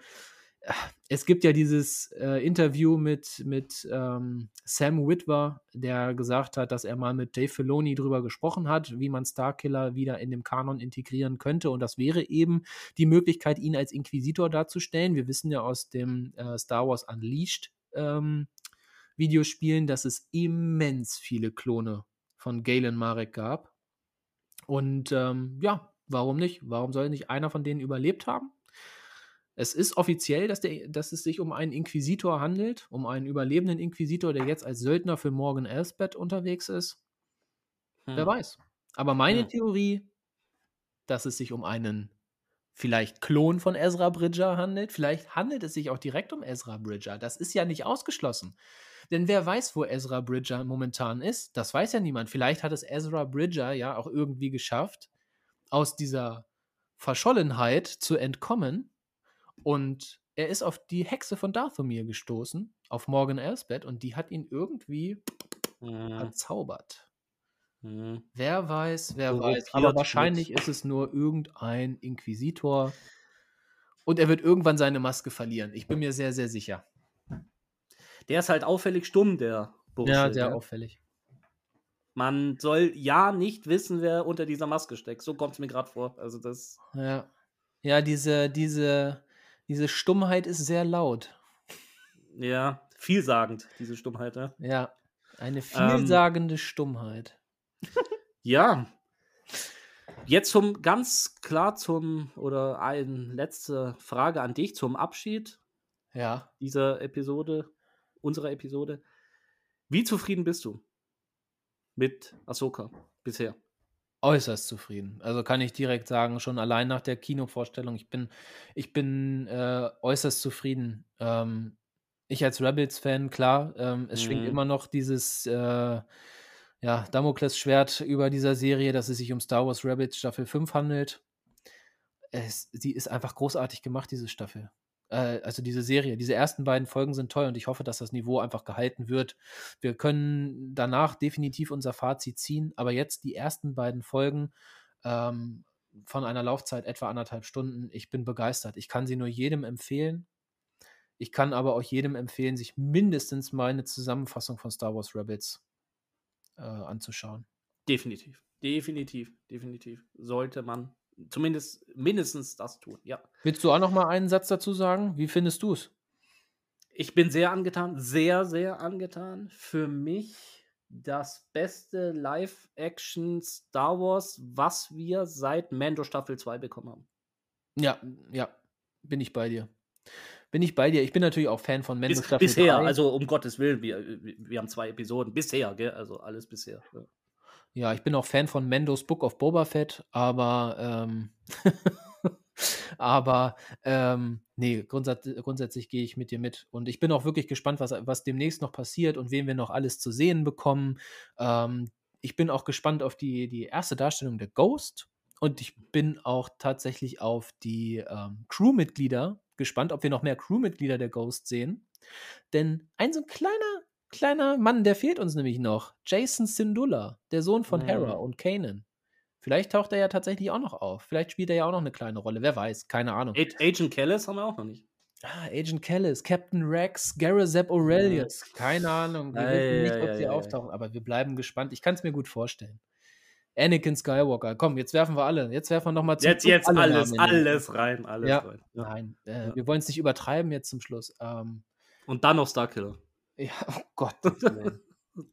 äh, es gibt ja dieses äh, Interview mit, mit ähm, Sam Witwer, der gesagt hat, dass er mal mit Dave Filoni drüber gesprochen hat, wie man Starkiller wieder in dem Kanon integrieren könnte. Und das wäre eben die Möglichkeit, ihn als Inquisitor darzustellen. Wir wissen ja aus dem äh, Star Wars Unleashed ähm, Videospielen, dass es immens viele Klone von Galen Marek gab. Und ähm, ja, Warum nicht? Warum soll nicht einer von denen überlebt haben? Es ist offiziell, dass, der, dass es sich um einen Inquisitor handelt, um einen überlebenden Inquisitor, der jetzt als Söldner für Morgan Elsbeth unterwegs ist. Hm. Wer weiß. Aber meine hm. Theorie, dass es sich um einen vielleicht Klon von Ezra Bridger handelt, vielleicht handelt es sich auch direkt um Ezra Bridger. Das ist ja nicht ausgeschlossen. Denn wer weiß, wo Ezra Bridger momentan ist? Das weiß ja niemand. Vielleicht hat es Ezra Bridger ja auch irgendwie geschafft, aus dieser Verschollenheit zu entkommen und er ist auf die Hexe von Dathomir gestoßen, auf Morgan Elsbeth, und die hat ihn irgendwie mhm. verzaubert. Mhm. Wer weiß, wer so weiß. Aber wahrscheinlich ist es nur irgendein Inquisitor. Und er wird irgendwann seine Maske verlieren. Ich bin mir sehr, sehr sicher. Der ist halt auffällig stumm, der Bursche. Ja, sehr ja. auffällig. Man soll ja nicht wissen, wer unter dieser Maske steckt. So kommt es mir gerade vor. Also das. Ja. Ja, diese, diese, diese Stummheit ist sehr laut. Ja, vielsagend, diese Stummheit, ja. Ja. Eine ähm. vielsagende ähm, Stummheit. ja. Jetzt zum ganz klar zum oder eine letzte Frage an dich zum Abschied Ja. dieser Episode, unserer Episode. Wie zufrieden bist du mit Ahsoka bisher? Äußerst zufrieden. Also kann ich direkt sagen, schon allein nach der Kinovorstellung, ich bin, ich bin äh, äußerst zufrieden. Ähm, ich als Rebels-Fan, klar, ähm, es schwingt Mhm. immer noch dieses äh, ja, Damoklesschwert über dieser Serie, dass es sich um Star Wars Rebels Staffel 5 handelt. Es, sie ist einfach großartig gemacht, diese Staffel. Äh, also diese Serie. Diese ersten beiden Folgen sind toll und ich hoffe, dass das Niveau einfach gehalten wird. Wir können danach definitiv unser Fazit ziehen, aber jetzt die ersten beiden Folgen ähm, von einer Laufzeit etwa anderthalb Stunden. Ich bin begeistert. Ich kann sie nur jedem empfehlen. Ich kann aber auch jedem empfehlen, sich mindestens mal eine Zusammenfassung von Star Wars Rebels äh, anzuschauen. Definitiv. Definitiv. Definitiv. Sollte man zumindest mindestens das tun, ja. Willst du auch noch mal einen Satz dazu sagen? Wie findest du es? Ich bin sehr angetan, sehr, sehr angetan. Für mich das beste Live-Action Star Wars, was wir seit Mando Staffel 2 bekommen haben. Ja, ja, bin ich bei dir. Bin ich bei dir. Ich bin natürlich auch Fan von Mando Bis, Staffel bisher, 3. also um Gottes Willen, wir, wir haben zwei Episoden. Bisher, gell? Also alles bisher. Ja. Ja, ich bin auch Fan von Mendos Book of Boba Fett, aber ähm, aber ähm, nee, grundsatz, grundsätzlich gehe ich mit dir mit. Und ich bin auch wirklich gespannt, was, was demnächst noch passiert und wen wir noch alles zu sehen bekommen. Ähm, ich bin auch gespannt auf die, die erste Darstellung der Ghost. Und ich bin auch tatsächlich auf die ähm, Crewmitglieder gespannt, ob wir noch mehr Crewmitglieder der Ghost sehen. Denn ein so ein kleiner, kleiner Mann, der fehlt uns nämlich noch. Jason Syndulla, der Sohn von Mhm. Hera und Kanan. Vielleicht taucht er ja tatsächlich auch noch auf. Vielleicht spielt er ja auch noch eine kleine Rolle. Wer weiß, keine Ahnung. Ag- Agent Kellis haben wir auch noch nicht. Ah, Agent Callis, Captain Rex, Garazep Aurelius. Keine Ahnung. Wir Ja, wissen ja, nicht, ja, ob ja, sie ja, ja. auftauchen, aber wir bleiben gespannt. Ich kann es mir gut vorstellen. Anakin Skywalker. Komm, jetzt werfen wir alle. Jetzt werfen wir nochmal zum Jetzt, jetzt alle alles, alles rein, alles Ja. rein. Ja. Nein, äh, Ja. wir wollen es nicht übertreiben jetzt zum Schluss. Ähm, Und dann noch Starkiller. Ja, oh Gott.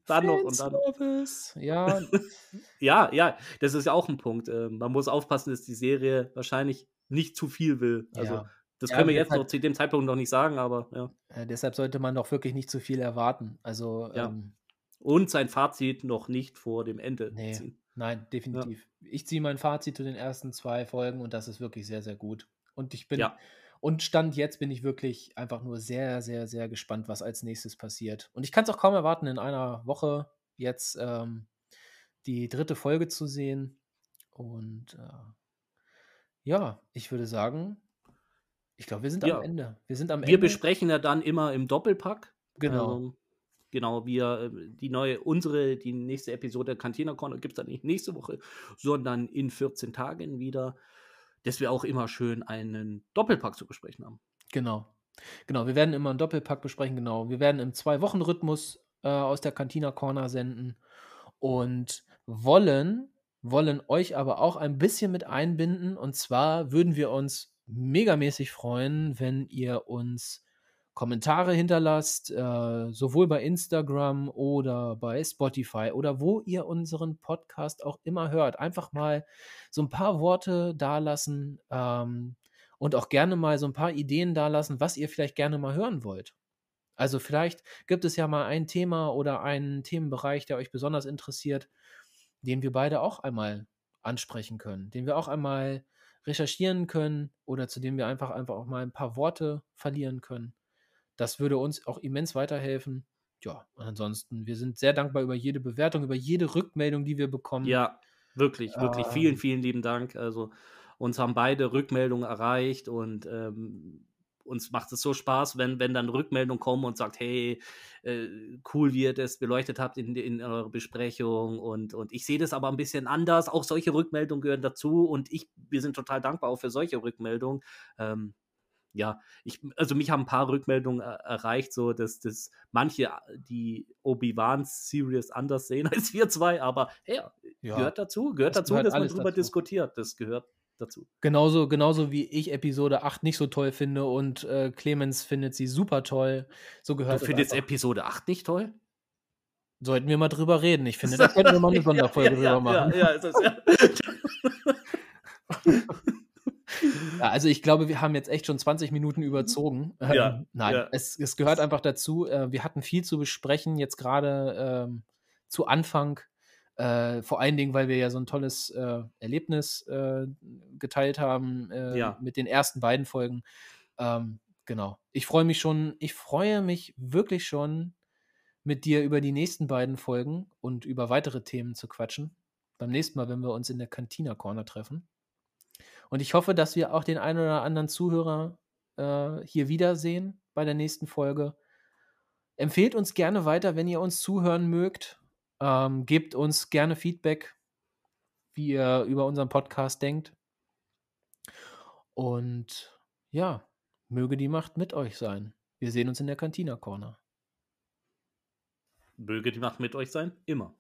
Dann noch und dann noch. Ja, Ja, ja, das ist ja auch ein Punkt. Ähm, man muss aufpassen, dass die Serie wahrscheinlich nicht zu viel will. Also, ja. das Ja, können wir jetzt noch zu dem Zeitpunkt noch nicht sagen, aber ja. Äh, deshalb sollte man doch wirklich nicht zu viel erwarten. Also, Ja. ähm, Und sein Fazit noch nicht vor dem Ende Nee. ziehen. nein, definitiv. Ich ziehe mein Fazit zu den ersten zwei Folgen und das ist wirklich sehr, sehr gut. Und ich bin. Und Stand jetzt bin ich wirklich einfach nur sehr, sehr, sehr gespannt, was als nächstes passiert. Und ich kann es auch kaum erwarten, in einer Woche jetzt ähm, die dritte Folge zu sehen. Und äh, ja, ich würde sagen, ich glaube, wir sind Ja. am Ende. Wir sind am Wir Ende. besprechen ja dann immer im Doppelpack. Genau. Also, genau, wir, äh, die neue, unsere, die nächste Episode Cantina Corner gibt es dann nicht nächste Woche, sondern in 14 Tagen wieder, dass wir auch immer schön einen Doppelpack zu besprechen haben. Genau. Genau, wir werden immer einen Doppelpack besprechen, genau. Wir werden im Zwei-Wochen-Rhythmus äh, aus der Cantina Corner senden und wollen, wollen euch aber auch ein bisschen mit einbinden. Und zwar würden wir uns megamäßig freuen, wenn ihr uns Kommentare hinterlasst, äh, sowohl bei Instagram oder bei Spotify oder wo ihr unseren Podcast auch immer hört. Einfach mal so ein paar Worte dalassen ähm, und auch gerne mal so ein paar Ideen dalassen, was ihr vielleicht gerne mal hören wollt. Also vielleicht gibt es ja mal ein Thema oder einen Themenbereich, der euch besonders interessiert, den wir beide auch einmal ansprechen können, den wir auch einmal recherchieren können oder zu dem wir einfach einfach auch mal ein paar Worte verlieren können. Das würde uns auch immens weiterhelfen. Ja, ansonsten, wir sind sehr dankbar über jede Bewertung, über jede Rückmeldung, die wir bekommen. Ja, wirklich, wirklich. Vielen, Ähm. vielen lieben Dank. Also, uns haben beide Rückmeldungen erreicht und ähm, uns macht es so Spaß, wenn, wenn dann Rückmeldungen kommen und sagt, hey, äh, cool, wie ihr das beleuchtet habt in, in eurer Besprechung und, und ich sehe das aber ein bisschen anders. Auch solche Rückmeldungen gehören dazu und ich, wir sind total dankbar auch für solche Rückmeldungen. Ähm, ja, ich, also mich haben ein paar Rückmeldungen er erreicht, so dass, dass manche die Obi-Wan-Series anders sehen als wir zwei, aber hey, Ja. gehört dazu, gehört Das dazu, gehört dass man drüber dazu. diskutiert. Das gehört dazu. Genauso, genauso wie ich Episode 8 nicht so toll finde und äh, Clemens findet sie super toll. So Du gehört es findest. Episode 8 nicht toll? Sollten wir mal drüber reden. Ich finde, da könnten wir mal eine Sonderfolge ja, drüber machen. Ja, ja, ist das, ja. Ja, also ich glaube, wir haben jetzt echt schon 20 Minuten überzogen. Ja, Ähm, nein, ja. Es, es gehört einfach dazu. Äh, wir hatten viel zu besprechen, jetzt gerade ähm, zu Anfang. Äh, vor allen Dingen, weil wir ja so ein tolles äh, Erlebnis äh, geteilt haben äh, Ja. mit den ersten beiden Folgen. Ähm, genau. Ich freue mich schon, ich freue mich wirklich schon, mit dir über die nächsten beiden Folgen und über weitere Themen zu quatschen. Beim nächsten Mal, wenn wir uns in der Cantina Corner treffen. Und ich hoffe, dass wir auch den einen oder anderen Zuhörer äh, hier wiedersehen bei der nächsten Folge. Empfehlt uns gerne weiter, wenn ihr uns zuhören mögt. Ähm, gebt uns gerne Feedback, wie ihr über unseren Podcast denkt. Und ja, möge die Macht mit euch sein. Wir sehen uns in der Cantina Corner. Möge die Macht mit euch sein, immer.